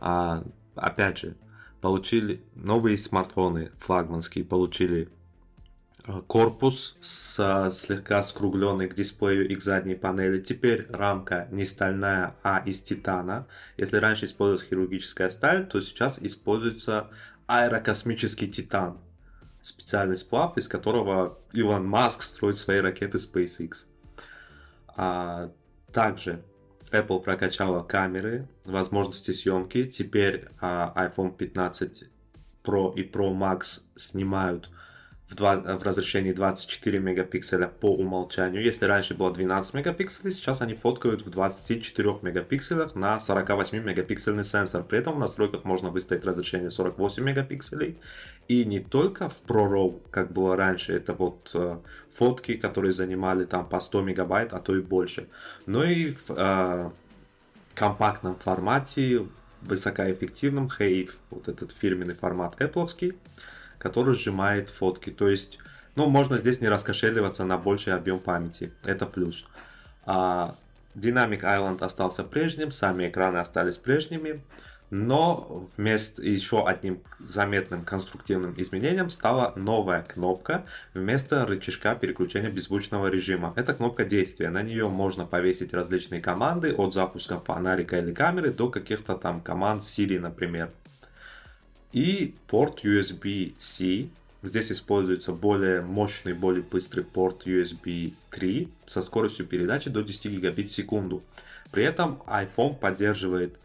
А, опять же, получили новые смартфоны флагманские, получили э, корпус с слегка скругленный к дисплею и к задней панели. Теперь рамка не стальная, а из титана. Если раньше использовалась хирургическая сталь, то сейчас используется аэрокосмический титан. Специальный сплав, из которого Илон Маск строит свои ракеты SpaceX. А, также Apple прокачала камеры, возможности съемки. Теперь а, iPhone 15 Pro и Pro Max снимают в, два- в разрешении 24 мегапикселя по умолчанию. Если раньше было 12 мегапикселей, сейчас они фоткают в 24 мегапикселях на 48 мегапиксельный сенсор. При этом в настройках можно выставить разрешение 48 мегапикселей. И не только в ProRAW, как было раньше, это вот э, фотки, которые занимали там по 100 мегабайт, а то и больше. Но и в э, компактном формате, высокоэффективном HEIF, вот этот фирменный формат Apple, который сжимает фотки. То есть Ну, можно здесь не раскошеливаться на больший объем памяти. Это плюс. А, Dynamic Island остался прежним, сами экраны остались прежними. Но вместо еще одним заметным конструктивным изменением стала новая кнопка вместо рычажка переключения беззвучного режима. Это кнопка действия. На нее можно повесить различные команды от запуска фонарика или камеры до каких-то там команд Siri, например. И порт USB-C. Здесь используется более мощный, более быстрый порт USB 3 со скоростью передачи до 10 гигабит в секунду. При этом iPhone поддерживает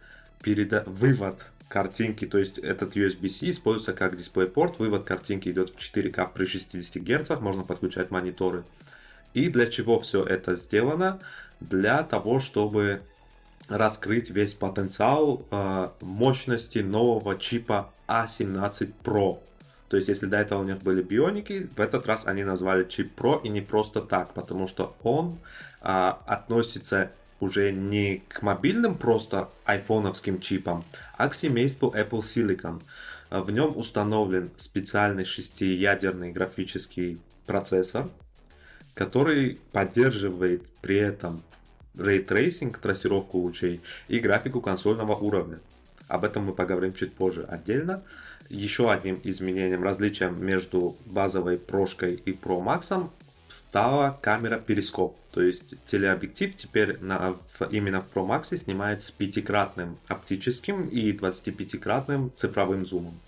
переда... вывод картинки, то есть этот USB-C используется как DisplayPort, вывод картинки идет в 4К при 60 Гц, можно подключать мониторы. И для чего все это сделано? Для того, чтобы раскрыть весь потенциал э, мощности нового чипа A17 Pro. То есть, если до этого у них были бионики, в этот раз они назвали чип Pro и не просто так, потому что он э, относится уже не к мобильным просто айфоновским чипам, а к семейству Apple Silicon. В нем установлен специальный шестиядерный графический процессор, который поддерживает при этом Tracing, трассировку лучей и графику консольного уровня. Об этом мы поговорим чуть позже отдельно. Еще одним изменением, различием между базовой прошкой и Pro Max стала камера перископ. То есть телеобъектив теперь на, именно в Pro Max снимает с пятикратным оптическим и 25-кратным цифровым зумом.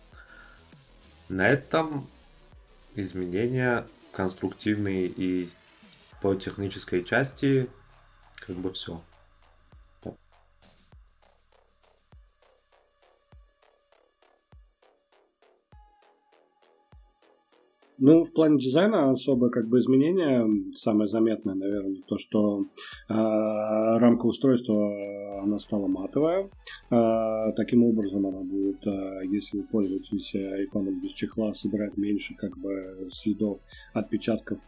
На этом изменения конструктивные и по технической части как бы все. Ну, в плане дизайна особо как бы изменения, самое заметное, наверное, то, что э, рамка устройства, она стала матовая. Э, таким образом она будет, э, если вы пользуетесь iPhone без чехла, собирать меньше как бы следов отпечатков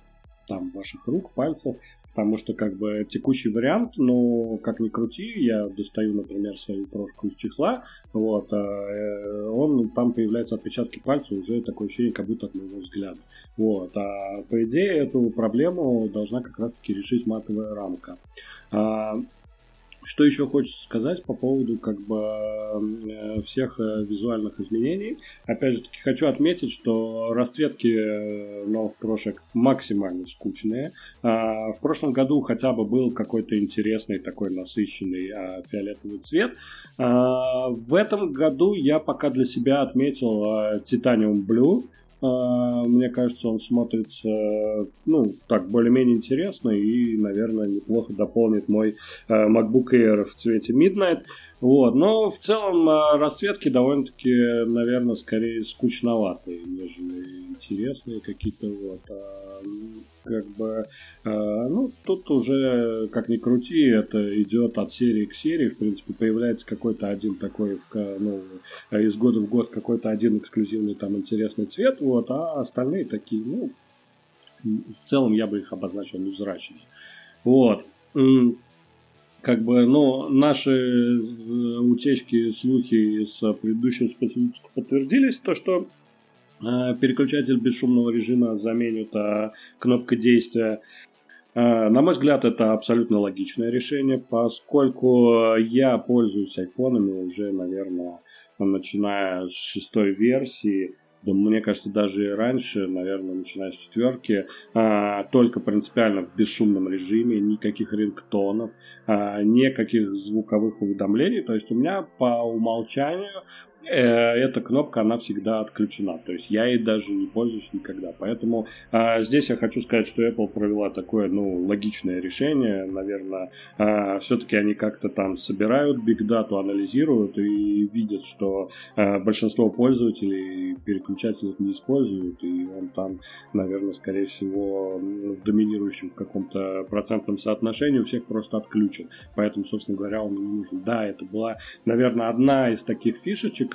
там ваших рук, пальцев, потому что как бы текущий вариант, ну, как ни крути, я достаю, например, свою прошку из чехла, вот, а, э, он, там появляются отпечатки пальца, уже такое ощущение, как будто от моего взгляда, вот, а по идее эту проблему должна как раз-таки решить матовая рамка. А, что еще хочется сказать по поводу как бы э, всех э, визуальных изменений? Опять же таки хочу отметить, что расцветки э, новых прошек максимально скучные. А, в прошлом году хотя бы был какой-то интересный такой насыщенный а, фиолетовый цвет. А, в этом году я пока для себя отметил Titanium Blue. А, мне кажется, он смотрится, ну, так, более-менее интересно и, наверное, неплохо дополнит мой а, MacBook Air в цвете Midnight. Вот, но в целом а, расцветки довольно-таки, наверное, скорее скучноватые, нежели интересные какие-то вот. А, как бы, ну, тут уже, как ни крути, это идет от серии к серии. В принципе, появляется какой-то один такой, ну, из года в год какой-то один эксклюзивный там интересный цвет, вот, а остальные такие, ну, в целом я бы их обозначил невзрачными. Вот как бы, но наши э, утечки, слухи с предыдущим спецвыпуска подтвердились, то, что э, переключатель бесшумного режима заменит а, кнопка действия. Э, на мой взгляд, это абсолютно логичное решение, поскольку я пользуюсь айфонами уже, наверное, начиная с шестой версии, да, мне кажется, даже и раньше, наверное, начиная с четверки, а, только принципиально в бесшумном режиме, никаких рингтонов, а, никаких звуковых уведомлений. То есть у меня по умолчанию эта кнопка, она всегда отключена. То есть я ей даже не пользуюсь никогда. Поэтому а, здесь я хочу сказать, что Apple провела такое, ну, логичное решение. Наверное, а, все-таки они как-то там собирают биг дату, анализируют и видят, что а, большинство пользователей переключателей не используют. И он там, наверное, скорее всего, в доминирующем каком-то процентном соотношении у всех просто отключен. Поэтому, собственно говоря, он не нужен. Да, это была, наверное, одна из таких фишечек, э,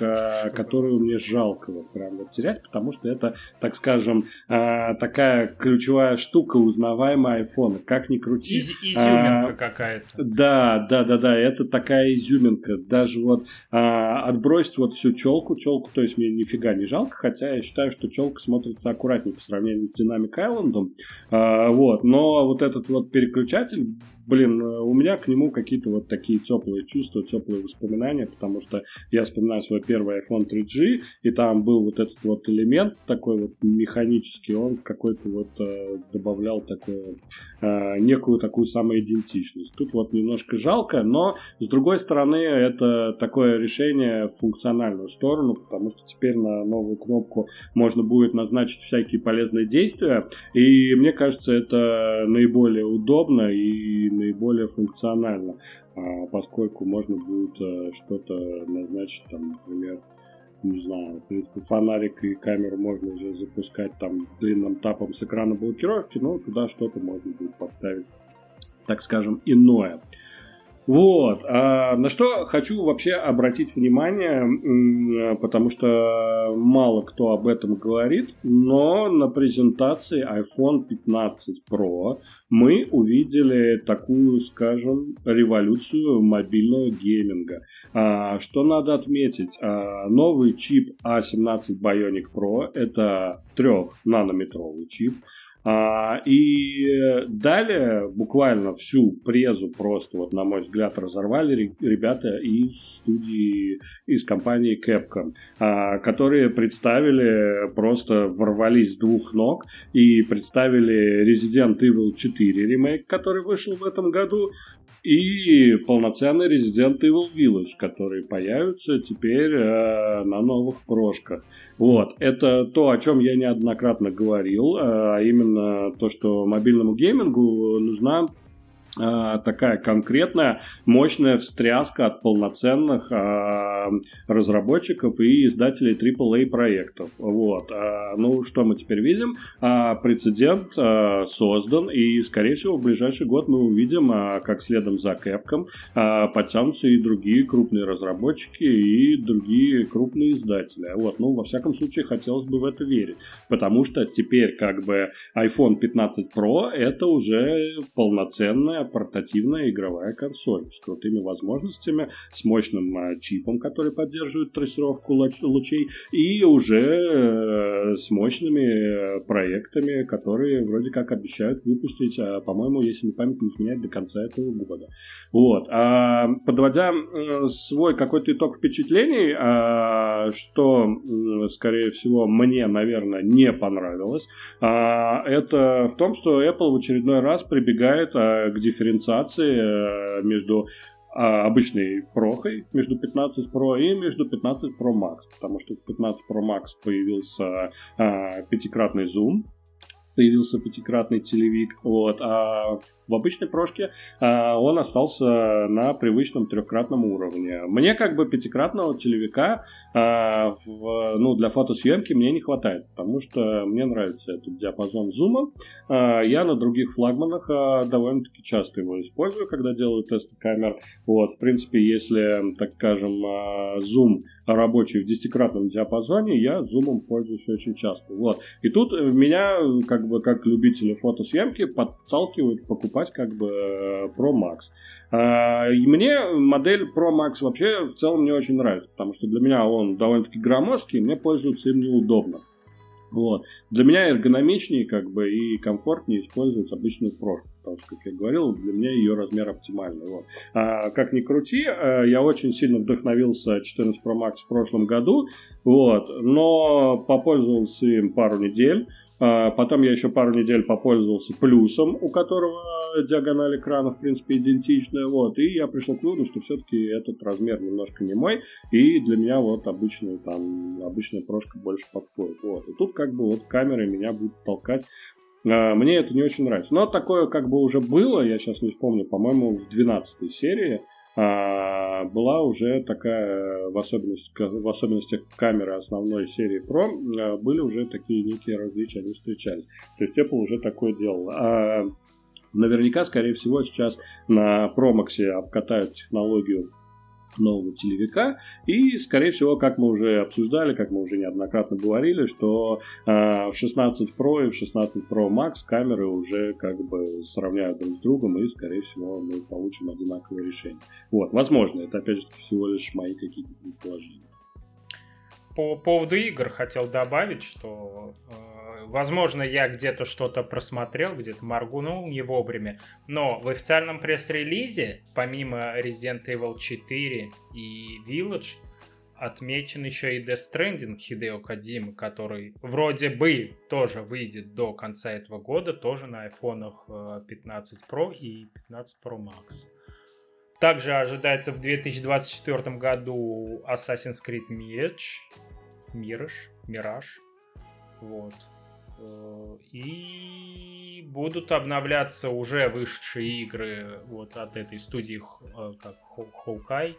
которую мне жалко вот прям вот терять, потому что это, так скажем, э, такая ключевая штука, узнаваемая iPhone. Как ни крути. Из, изюминка а, какая-то. Да, да, да, да, это такая изюминка. Даже вот а, отбросить вот всю челку, челку, то есть мне нифига не жалко, хотя я считаю, что челка смотрится аккуратнее по сравнению с Dynamic Island. А, вот, но вот этот вот переключатель блин, э, у меня к нему какие-то вот такие теплые чувства, теплые воспоминания, потому что я вспоминаю свой первый iPhone 3G, и там был вот этот вот элемент такой вот механический, он какой-то вот э, добавлял такое, э, некую такую самоидентичность. Тут вот немножко жалко, но с другой стороны это такое решение в функциональную сторону, потому что теперь на новую кнопку можно будет назначить всякие полезные действия, и мне кажется, это наиболее удобно и наиболее функционально, а, поскольку можно будет э, что-то назначить, там, например, не знаю, в принципе, фонарик и камеру можно уже запускать там длинным тапом с экрана блокировки, но туда что-то можно будет поставить, так скажем, иное. Вот. А на что хочу вообще обратить внимание, потому что мало кто об этом говорит, но на презентации iPhone 15 Pro мы увидели такую, скажем, революцию мобильного гейминга. А, что надо отметить? А, новый чип A17 Bionic Pro – это трехнанометровый чип – а, и далее буквально всю презу просто, вот на мой взгляд, разорвали ребята из студии, из компании Capcom, а, которые представили, просто ворвались с двух ног и представили Resident Evil 4 ремейк, который вышел в этом году, и полноценный Resident Evil Village, которые появятся теперь э, на новых прошках. Вот, это то, о чем я неоднократно говорил, э, а именно то, что мобильному геймингу нужна такая конкретная мощная встряска от полноценных а, разработчиков и издателей AAA проектов. Вот. А, ну, что мы теперь видим? Прецедент создан, и, скорее всего, в ближайший год мы увидим, как следом за Capcom подтянутся и другие крупные разработчики, и другие крупные издатели. Вот. Ну, во всяком случае, хотелось бы в это верить, потому что теперь как бы iPhone 15 Pro это уже полноценная портативная игровая консоль с крутыми возможностями, с мощным э, чипом, который поддерживает трассировку лучей, и уже э, с мощными э, проектами, которые вроде как обещают выпустить, по-моему, если не память не изменяет, до конца этого года. Вот. А, подводя свой какой-то итог впечатлений, что, скорее всего, мне, наверное, не понравилось, это в том, что Apple в очередной раз прибегает к дифференциации э, между а, обычной прохой между 15 Pro и между 15 Pro Max, потому что в 15 Pro Max появился а, пятикратный зум, появился пятикратный телевик, вот, а в обычной прошке а, он остался на привычном трехкратном уровне. Мне как бы пятикратного телевика а, в, ну, для фотосъемки мне не хватает, потому что мне нравится этот диапазон зума. А, я на других флагманах а, довольно-таки часто его использую, когда делаю тесты камер. Вот, в принципе, если, так скажем, а, зум рабочий в десятикратном диапазоне, я зумом пользуюсь очень часто. Вот. И тут меня, как бы, как любители фотосъемки, подталкивают покупать как бы Pro Max. А, и мне модель Pro Max вообще в целом не очень нравится, потому что для меня он довольно-таки громоздкий, и мне пользоваться им неудобно. Вот. Для меня эргономичнее как бы, и комфортнее использовать обычную прошку, потому что, как я говорил, для меня ее размер оптимальный. Вот. А, как ни крути, э, я очень сильно вдохновился 14 Pro Max в прошлом году, вот, но попользовался им пару недель, потом я еще пару недель попользовался плюсом, у которого диагональ экрана, в принципе, идентичная. Вот, и я пришел к выводу, что все-таки этот размер немножко не мой, и для меня вот обычная, там, обычная прошка больше подходит. Вот. И тут как бы вот камеры меня будут толкать а, мне это не очень нравится. Но такое как бы уже было, я сейчас не вспомню, по-моему, в 12 серии а, была уже такая, в, особенности, в особенностях камеры основной серии Pro, а, были уже такие некие различия, они встречались. То есть Apple уже такое делал. А наверняка, скорее всего, сейчас на Max обкатают технологию нового телевика. И, скорее всего, как мы уже обсуждали, как мы уже неоднократно говорили, что э, в 16 Pro и в 16 Pro Max камеры уже как бы сравняют друг с другом, и, скорее всего, мы получим одинаковое решение. Вот, возможно, это, опять же, всего лишь мои какие-то предположения. По поводу игр хотел добавить, что э, возможно я где-то что-то просмотрел, где-то моргнул не вовремя, но в официальном пресс-релизе, помимо Resident Evil 4 и Village, отмечен еще и Death Stranding Хидео Кадзимы, который вроде бы тоже выйдет до конца этого года, тоже на айфонах 15 э, Pro и 15 Pro Max. Также ожидается в 2024 году Assassin's Creed Mirage, Mirage, Mirage, вот. Э, и будут обновляться уже вышедшие игры вот от этой студии, э, как Хоукай,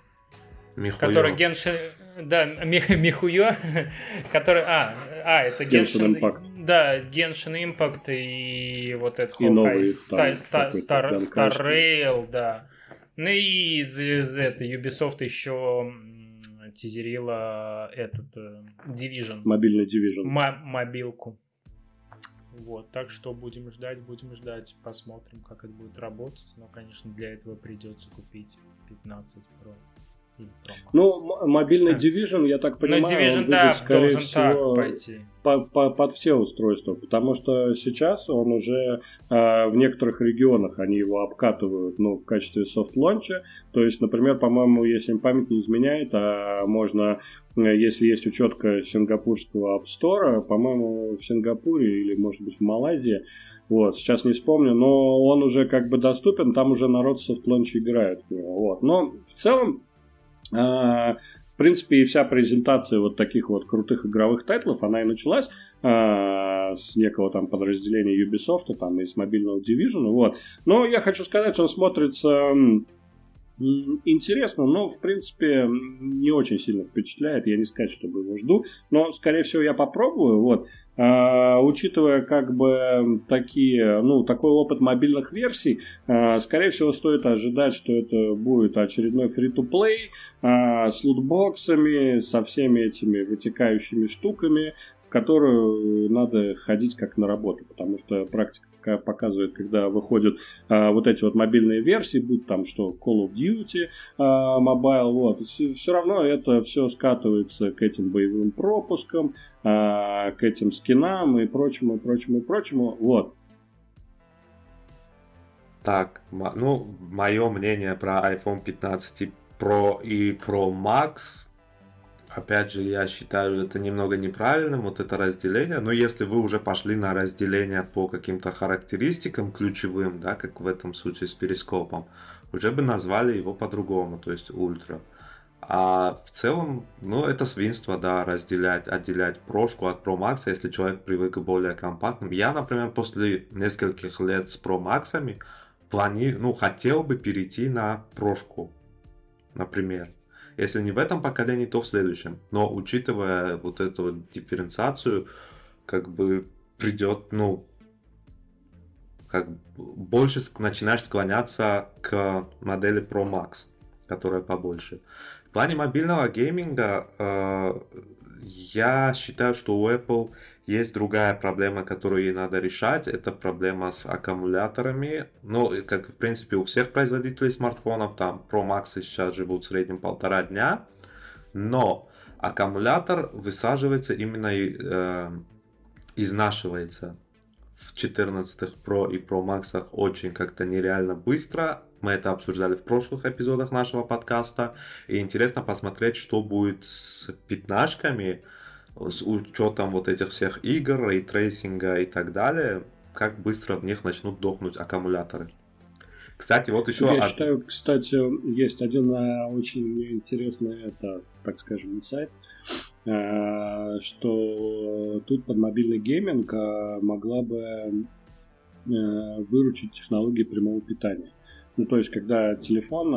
Михуё. Который Геншин... Да, Михуё, который... А, а это Геншин... Impact. Да, Геншин Impact и вот этот Хоукай Star Rail, да. Ну и из, из этой Ubisoft еще тизерила этот э, Division. Мобильный Division. М- мобилку. Вот, так что будем ждать, будем ждать, посмотрим, как это будет работать. Но, конечно, для этого придется купить 15 Pro. Ну, мобильный Division, я так понимаю, Division, он да, скорее всего, пойти. По, по, под все устройства, потому что сейчас он уже э, в некоторых регионах они его обкатывают, ну, в качестве софт-лонча. То есть, например, по-моему, если мне память не изменяет, а можно, э, если есть учетка сингапурского App Store, по-моему, в Сингапуре или, может быть, в Малайзии, вот, сейчас не вспомню, но он уже как бы доступен, там уже народ в софт-лонче играет в него. Вот. Но в целом в принципе, и вся презентация вот таких вот крутых игровых тайтлов, она и началась э, с некого там подразделения Ubisoft, там, и с мобильного Division, вот. Но я хочу сказать, он смотрится интересно, но, в принципе, не очень сильно впечатляет. Я не сказать, чтобы его жду, но, скорее всего, я попробую. Вот. А, учитывая как бы такие, ну, такой опыт мобильных версий, а, скорее всего, стоит ожидать, что это будет очередной free-to-play а, с лутбоксами, со всеми этими вытекающими штуками, в которую надо ходить как на работу, потому что практика показывает, когда выходят вот эти вот мобильные версии, будь там что Call of Duty Mobile, вот, все, равно это все скатывается к этим боевым пропускам, к этим скинам и прочему, и прочему, и прочему, вот. Так, ну, мое мнение про iPhone 15 Pro и Pro Max опять же, я считаю это немного неправильным, вот это разделение. Но если вы уже пошли на разделение по каким-то характеристикам ключевым, да, как в этом случае с перископом, уже бы назвали его по-другому, то есть ультра. А в целом, ну, это свинство, да, разделять, отделять прошку от Pro Max, если человек привык к более компактным. Я, например, после нескольких лет с Pro Max плани... ну, хотел бы перейти на прошку, например. Если не в этом поколении, то в следующем. Но учитывая вот эту вот дифференциацию, как бы придет, ну, как больше начинаешь склоняться к модели Pro Max, которая побольше. В плане мобильного гейминга э, я считаю, что у Apple есть другая проблема, которую ей надо решать. Это проблема с аккумуляторами. Ну, как в принципе у всех производителей смартфонов, там Pro Max сейчас живут в среднем полтора дня. Но аккумулятор высаживается именно э, изнашивается в 14 Pro и Pro Max очень как-то нереально быстро. Мы это обсуждали в прошлых эпизодах нашего подкаста. И интересно посмотреть, что будет с пятнашками с учетом вот этих всех игр, рейтрейсинга и так далее, как быстро в них начнут дохнуть аккумуляторы. Кстати, вот еще... Я од... считаю, кстати, есть один э, очень интересный, это, так скажем, инсайт, э, что тут под мобильный гейминг э, могла бы выручить технологии прямого питания. Ну, то есть, когда телефон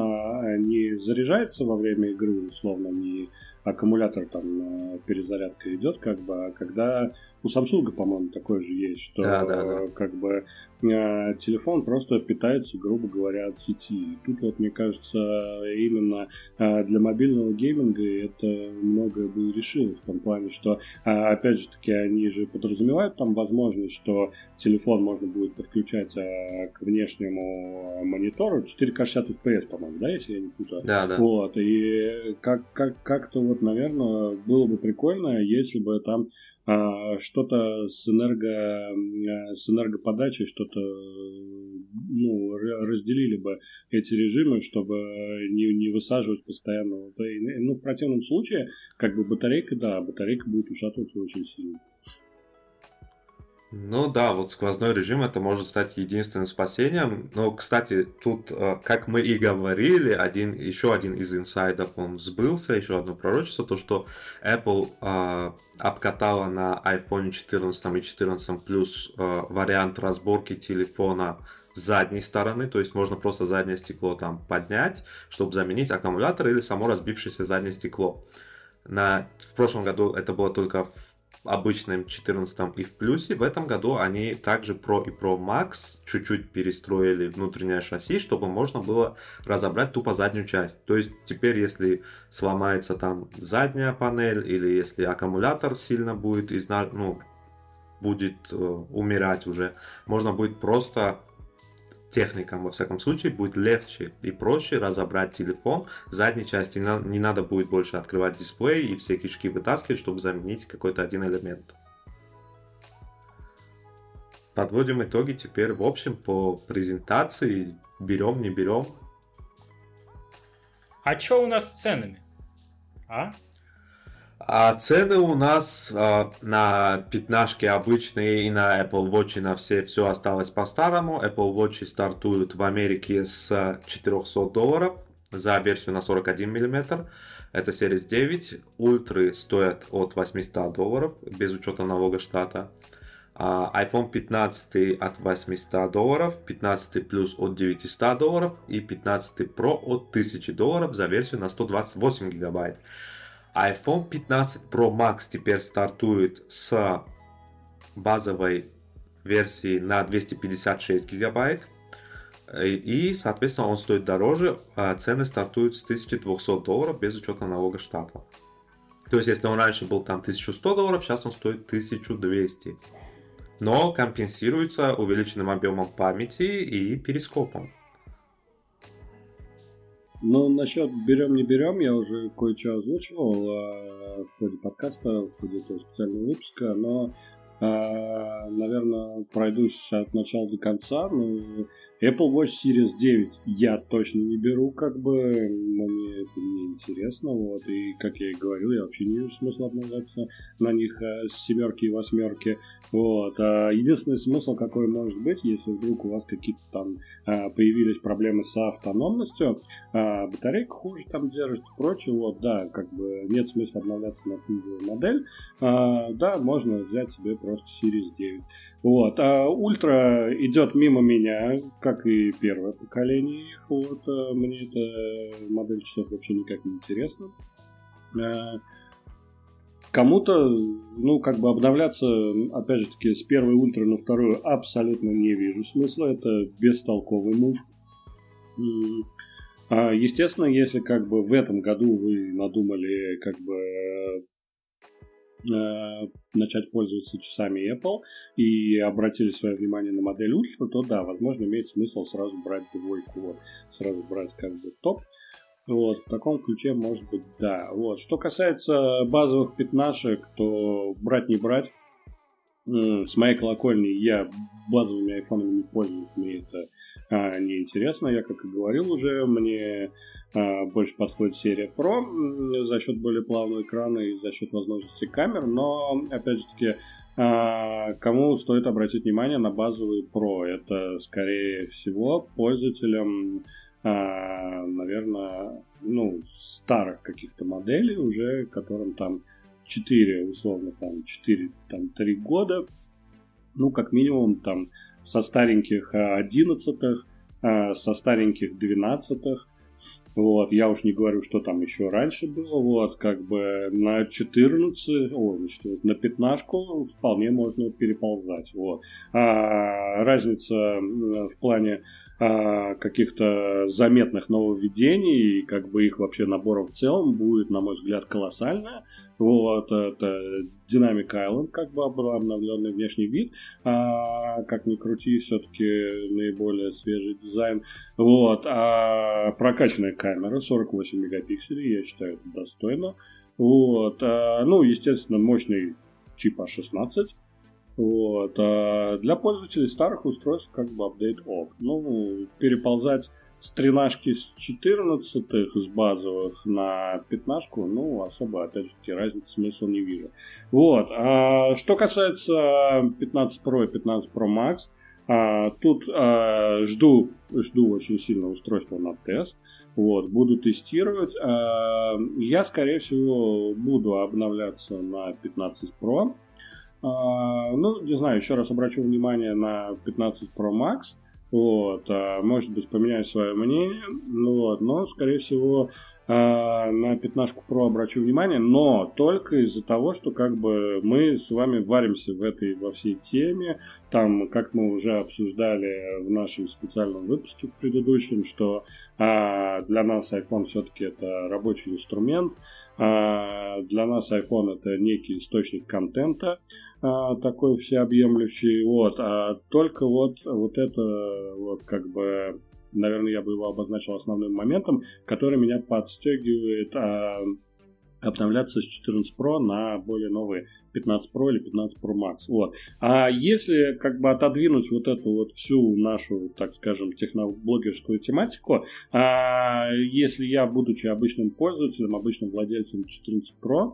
не заряжается во время игры, условно, не аккумулятор там перезарядка идет, как бы, а когда у Samsung, по-моему, такое же есть, что да, да, да. как бы телефон просто питается, грубо говоря, от сети. И тут вот, мне кажется, именно э, для мобильного гейминга это многое бы решило в том плане, что, э, опять же таки, они же подразумевают там возможность, что телефон можно будет подключать к внешнему монитору 4К 60 FPS, по-моему, да, если я не путаю. Да, да. Вот, и как, как, как-то вот, наверное, было бы прикольно, если бы там а, что-то с, энерго, с энергоподачей, что-то ну, разделили бы эти режимы, чтобы не, не высаживать постоянно. Ну, в противном случае, как бы батарейка, да, батарейка будет ушатываться очень сильно. Ну да, вот сквозной режим это может стать единственным спасением. Но, кстати, тут, э, как мы и говорили, один, еще один из инсайдов, он сбылся, еще одно пророчество, то, что Apple э, обкатала на iPhone 14 и 14 Plus э, вариант разборки телефона с задней стороны, то есть можно просто заднее стекло там поднять, чтобы заменить аккумулятор или само разбившееся заднее стекло. На, в прошлом году это было только в обычном 14 и в плюсе. В этом году они также Pro и Pro Max чуть-чуть перестроили внутреннее шасси, чтобы можно было разобрать тупо заднюю часть. То есть теперь, если сломается там задняя панель или если аккумулятор сильно будет изна... ну, будет э, умирать уже, можно будет просто техникам, во всяком случае, будет легче и проще разобрать телефон задней части. Не надо будет больше открывать дисплей и все кишки вытаскивать, чтобы заменить какой-то один элемент. Подводим итоги теперь в общем по презентации. Берем, не берем. А что у нас с ценами? А? А цены у нас а, на пятнашки обычные и на Apple Watch и на все, все осталось по-старому. Apple Watch стартуют в Америке с 400 долларов за версию на 41 мм. Это Series 9. Ультры стоят от 800 долларов без учета налога штата. А iPhone 15 от 800 долларов, 15 Plus от 900 долларов и 15 Pro от 1000 долларов за версию на 128 гигабайт iPhone 15 Pro Max теперь стартует с базовой версии на 256 гигабайт. И, соответственно, он стоит дороже. А цены стартуют с 1200 долларов без учета налога штата. То есть, если он раньше был там 1100 долларов, сейчас он стоит 1200. Но компенсируется увеличенным объемом памяти и перископом. Ну, насчет берем, не берем, я уже кое-что озвучивал э, в ходе подкаста, в ходе этого специального выпуска, но, э, наверное, пройдусь от начала до конца. Ну, Apple Watch Series 9 я точно не беру, как бы, мне это не интересно, вот, и, как я и говорил, я вообще не вижу смысла обновляться на них э, с семерки и восьмерки, вот. А единственный смысл, какой может быть, если вдруг у вас какие-то там а, появились проблемы с автономностью, а, батарейка хуже там держит и прочее, вот, да, как бы нет смысла обновляться на ту же модель, а, да, можно взять себе просто Series 9. Вот. А Ультра идет мимо меня, как и первое поколение их. Вот. А мне эта модель часов вообще никак не интересна. А, кому-то, ну, как бы обновляться, опять же таки, с первой ультра на вторую абсолютно не вижу смысла. Это бестолковый мув. А, естественно, если как бы в этом году вы надумали как бы Э, начать пользоваться часами Apple и обратили свое внимание на модель Ultra, то да, возможно, имеет смысл сразу брать двойку, вот, сразу брать как бы топ. Вот, в таком ключе может быть да. Вот. Что касается базовых пятнашек, то брать не брать. С моей колокольни я базовыми айфонами не пользуюсь, мне это а, неинтересно. Я, как и говорил уже, мне а, больше подходит серия Pro за счет более плавного экрана и за счет возможности камер, но, опять же таки, а, кому стоит обратить внимание на базовый Pro? Это, скорее всего, пользователям, наверное, ну, старых каких-то моделей уже, которым там 4, условно, там 4, там 3 года, ну, как минимум, там со стареньких 11 со стареньких 12 Вот, я уж не говорю, что там еще раньше было. Вот, как бы на 14, о, значит, на 15 вполне можно переползать. Вот. А разница в плане каких-то заметных нововведений, и как бы их вообще наборов в целом будет, на мой взгляд, колоссальная. Вот, это Dynamic Island, как бы обновленный внешний вид, а, как ни крути, все-таки наиболее свежий дизайн. Вот, а прокачанная камера 48 мегапикселей, я считаю, это достойно. Вот, а, ну, естественно, мощный чип А16, вот. А для пользователей старых устройств как бы апдейт ок. Ну, переползать с тринашки с 14 с базовых на 15 ну, особо, опять же таки, разницы смысла не вижу. Вот. А что касается 15 Pro и 15 Pro Max, а, тут а, жду, жду очень сильно устройство на тест. Вот, буду тестировать. А, я, скорее всего, буду обновляться на 15 Pro. А, ну, не знаю, еще раз обращу внимание на 15 Pro Max. Вот, а, может быть, поменяю свое мнение, ну, вот, но, скорее всего, а, на 15 Pro обращу внимание, но только из-за того, что как бы мы с вами варимся в этой во всей теме. Там, как мы уже обсуждали в нашем специальном выпуске в предыдущем, что а, для нас iPhone все-таки это рабочий инструмент, а, для нас iPhone это некий источник контента, такой всеобъемлющий, вот, а только вот, вот это, вот, как бы, наверное, я бы его обозначил основным моментом, который меня подстегивает а, обновляться с 14 Pro на более новые 15 Pro или 15 Pro Max. Вот. А если как бы отодвинуть вот эту вот всю нашу, так скажем, техноблогерскую тематику, а если я, будучи обычным пользователем, обычным владельцем 14 Pro, а,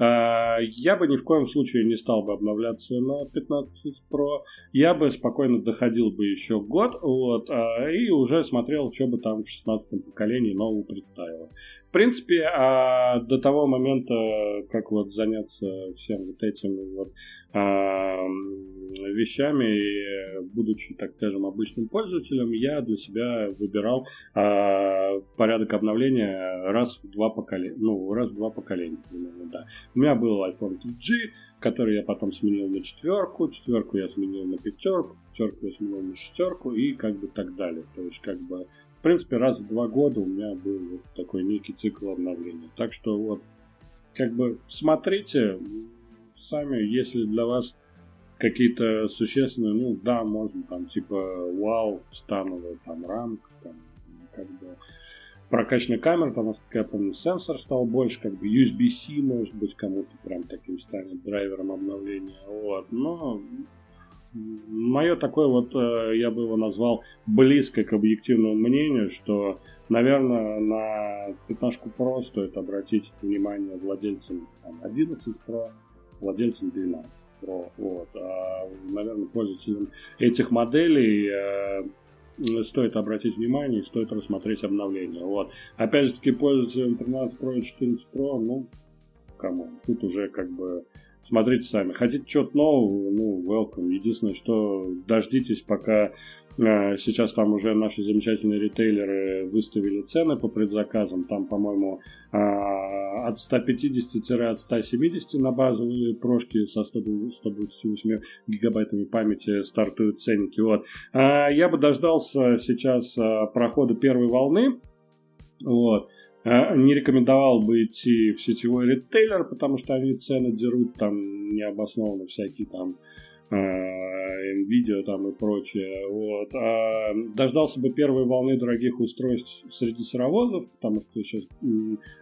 я бы ни в коем случае не стал бы обновляться на 15 Pro. Я бы спокойно доходил бы еще год вот, а, и уже смотрел, что бы там в 16 поколении нового представило. В принципе, а, до того момента, как вот заняться всем вот этими вот вещами, будучи, так скажем, обычным пользователем, я для себя выбирал порядок обновления раз в два поколения. Ну, раз в два поколения, примерно, да. У меня был iPhone 3G, который я потом сменил на четверку, четверку я сменил на пятерку, пятерку я сменил на шестерку и как бы так далее. То есть как бы в принципе раз в два года у меня был вот такой некий цикл обновления. Так что вот как бы смотрите сами, если для вас какие-то существенные, ну да, можно там типа вау, становая там рамка, там как бы прокачанная камера, там, насколько я помню, сенсор стал больше, как бы USB-C, может быть, кому-то прям таким станет драйвером обновления. Вот. Но мое такое вот, э, я бы его назвал близко к объективному мнению, что, наверное, на 15 Pro стоит обратить внимание владельцам там, 11 Pro, владельцам 12 Pro. Вот. А, наверное, пользователям этих моделей э, стоит обратить внимание и стоит рассмотреть обновление. Вот. Опять же таки, пользователям 13 Pro и 14 Pro, ну, кому? Тут уже как бы смотрите сами. Хотите что-то нового, ну, welcome. Единственное, что дождитесь, пока сейчас там уже наши замечательные ритейлеры выставили цены по предзаказам. Там, по-моему, э, от 150 170 на базовые прошки со 128 гигабайтами памяти стартуют ценники. Вот. Я бы дождался сейчас э, прохода первой волны. Вот не рекомендовал бы идти в сетевой ритейлер, потому что они цены дерут там необоснованно всякие там видео там и прочее. Вот. А дождался бы первой волны дорогих устройств среди сыровозов, потому что сейчас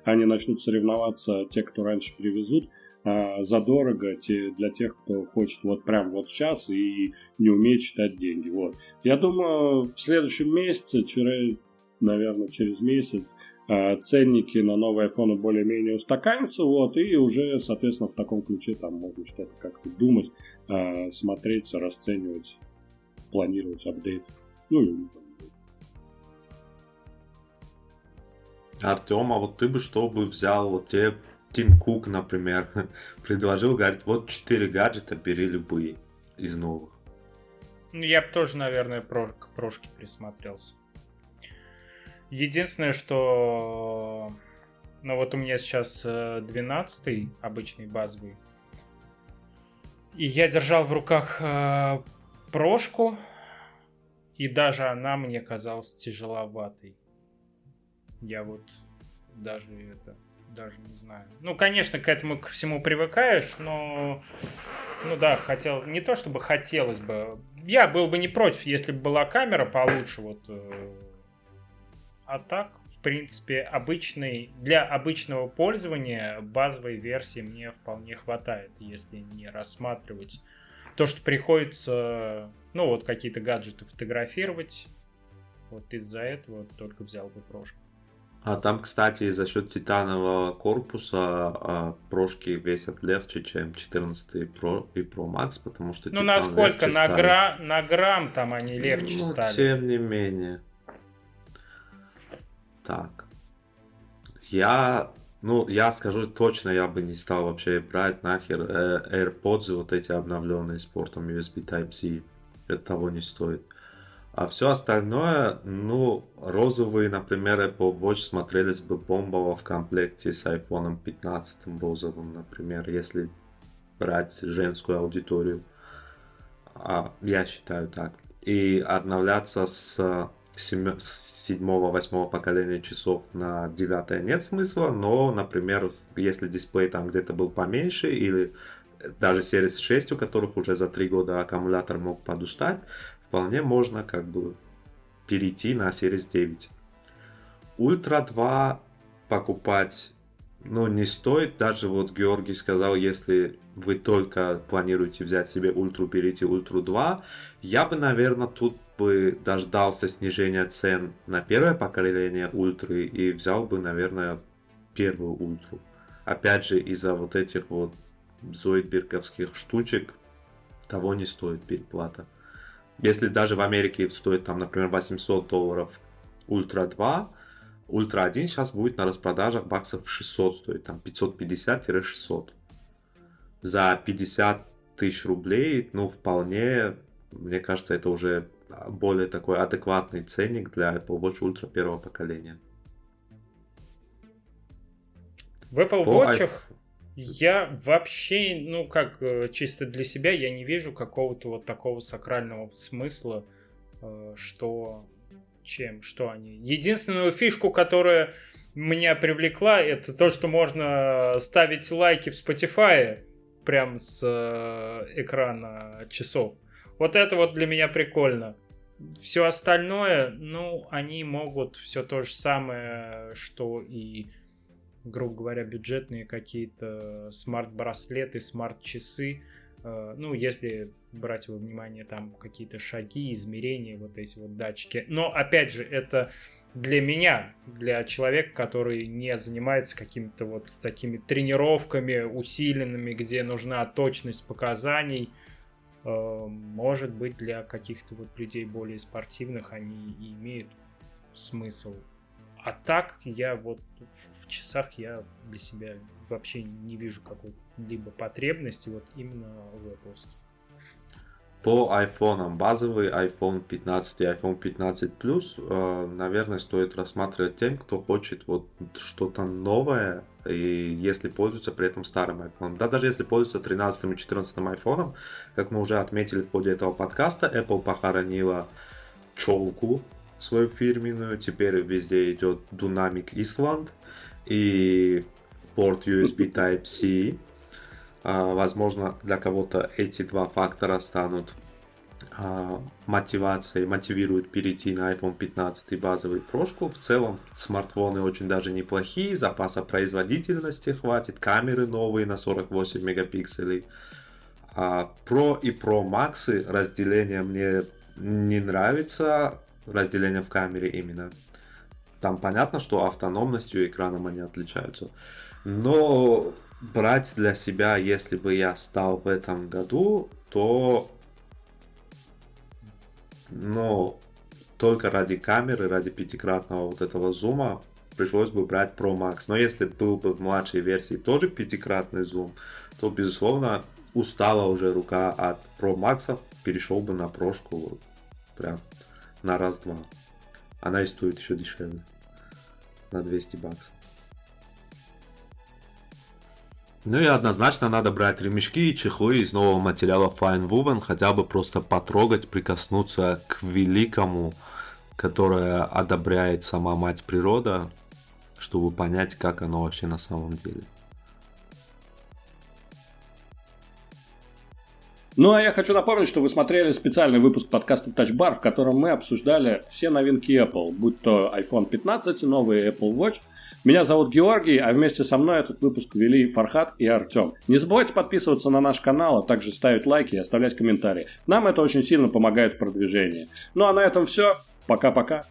они начнут соревноваться, те, кто раньше привезут, а, задорого те, для тех, кто хочет вот прям вот сейчас и не умеет считать деньги. Вот. Я думаю, в следующем месяце, через, наверное, через месяц ценники на новые iPhone более-менее устаканятся, вот, и уже, соответственно, в таком ключе там можно что-то как-то думать, а, смотреть, расценивать, планировать апдейт. Ну, и Артем, а вот ты бы что бы взял, вот тебе Тим Кук, например, предложил, говорит, вот 4 гаджета, бери любые из новых. Ну, я бы тоже, наверное, про, к прошке присмотрелся. Единственное, что... Ну вот у меня сейчас 12 обычный базовый. И я держал в руках э, прошку, и даже она мне казалась тяжеловатой. Я вот даже это даже не знаю. Ну, конечно, к этому ко всему привыкаешь, но ну да, хотел не то чтобы хотелось бы. Я был бы не против, если бы была камера получше, вот. Э, а так, в принципе, обычный для обычного пользования базовой версии мне вполне хватает, если не рассматривать то, что приходится, ну вот какие-то гаджеты фотографировать. Вот из-за этого только взял бы прошку. А там, кстати, за счет титанового корпуса а, прошки весят легче, чем 14 Pro и Pro Max, потому что Ну, насколько? На, гра... на грамм там они легче ну, стали. тем не менее. Так. Я, ну, я скажу точно, я бы не стал вообще брать нахер э, AirPods, вот эти обновленные с портом USB Type-C. Это того не стоит. А все остальное, ну, розовые, например, Apple Watch смотрелись бы бомбово в комплекте с iPhone 15 розовым, например, если брать женскую аудиторию. А, я считаю так. И обновляться с, седьмого, восьмого поколения часов на девятое нет смысла, но, например, если дисплей там где-то был поменьше или даже Series 6, у которых уже за три года аккумулятор мог подустать, вполне можно как бы перейти на Series 9. Ультра 2 покупать, ну, не стоит. Даже вот Георгий сказал, если вы только планируете взять себе Ультру, берите Ультру 2. Я бы, наверное, тут бы дождался снижения цен на первое поколение Ультры и взял бы, наверное, первую Ультру. Опять же, из-за вот этих вот зоидберговских штучек того не стоит переплата. Если даже в Америке стоит там, например, 800 долларов Ультра 2, Ультра 1 сейчас будет на распродажах баксов 600 стоит, там 550-600. За 50 тысяч рублей, ну, вполне, мне кажется, это уже более такой адекватный ценник для Apple Watch Ultra первого поколения. В Apple Watch я вообще, ну как, э, чисто для себя я не вижу какого-то вот такого сакрального смысла, э, что чем, что они. Единственную фишку, которая меня привлекла, это то, что можно ставить лайки в Spotify прям с э, экрана часов. Вот это вот для меня прикольно. Все остальное, ну, они могут все то же самое, что и грубо говоря, бюджетные какие-то смарт-браслеты, смарт-часы. Э, ну, если брать во внимание там какие-то шаги, измерения, вот эти вот датчики. Но, опять же, это для меня, для человека, который не занимается какими-то вот такими тренировками усиленными, где нужна точность показаний, э, может быть, для каких-то вот людей более спортивных они и имеют смысл. А так я вот в, часах я для себя вообще не вижу какой-либо потребности вот именно в Apple. По iPhone базовый iPhone 15 и iPhone 15 Plus, э, наверное, стоит рассматривать тем, кто хочет вот что-то новое, и если пользуется при этом старым iPhone. Да, даже если пользуется 13 и 14 iPhone, как мы уже отметили в ходе этого подкаста, Apple похоронила челку свою фирменную. Теперь везде идет Dynamic Island и порт USB Type-C. А, возможно, для кого-то эти два фактора станут а, мотивацией, мотивируют перейти на iPhone 15 базовый прошку. В целом смартфоны очень даже неплохие, запаса производительности хватит, камеры новые на 48 мегапикселей. А Pro и Pro Max разделение мне не нравится, разделение в камере именно. Там понятно, что автономностью экраном они отличаются. Но брать для себя, если бы я стал в этом году, то но только ради камеры, ради пятикратного вот этого зума пришлось бы брать Pro Max. Но если был бы в младшей версии тоже пятикратный зум, то, безусловно, устала уже рука от Pro Max, перешел бы на прошку прям на раз-два. Она и стоит еще дешевле. на 200 баксов. Ну и однозначно надо брать ремешки и чехлы из нового материала Fine Woven, хотя бы просто потрогать, прикоснуться к великому, которое одобряет сама мать природа, чтобы понять, как оно вообще на самом деле. Ну, а я хочу напомнить, что вы смотрели специальный выпуск подкаста Touch Bar, в котором мы обсуждали все новинки Apple, будь то iPhone 15, новый Apple Watch. Меня зовут Георгий, а вместе со мной этот выпуск вели Фархат и Артем. Не забывайте подписываться на наш канал, а также ставить лайки и оставлять комментарии. Нам это очень сильно помогает в продвижении. Ну а на этом все. Пока-пока.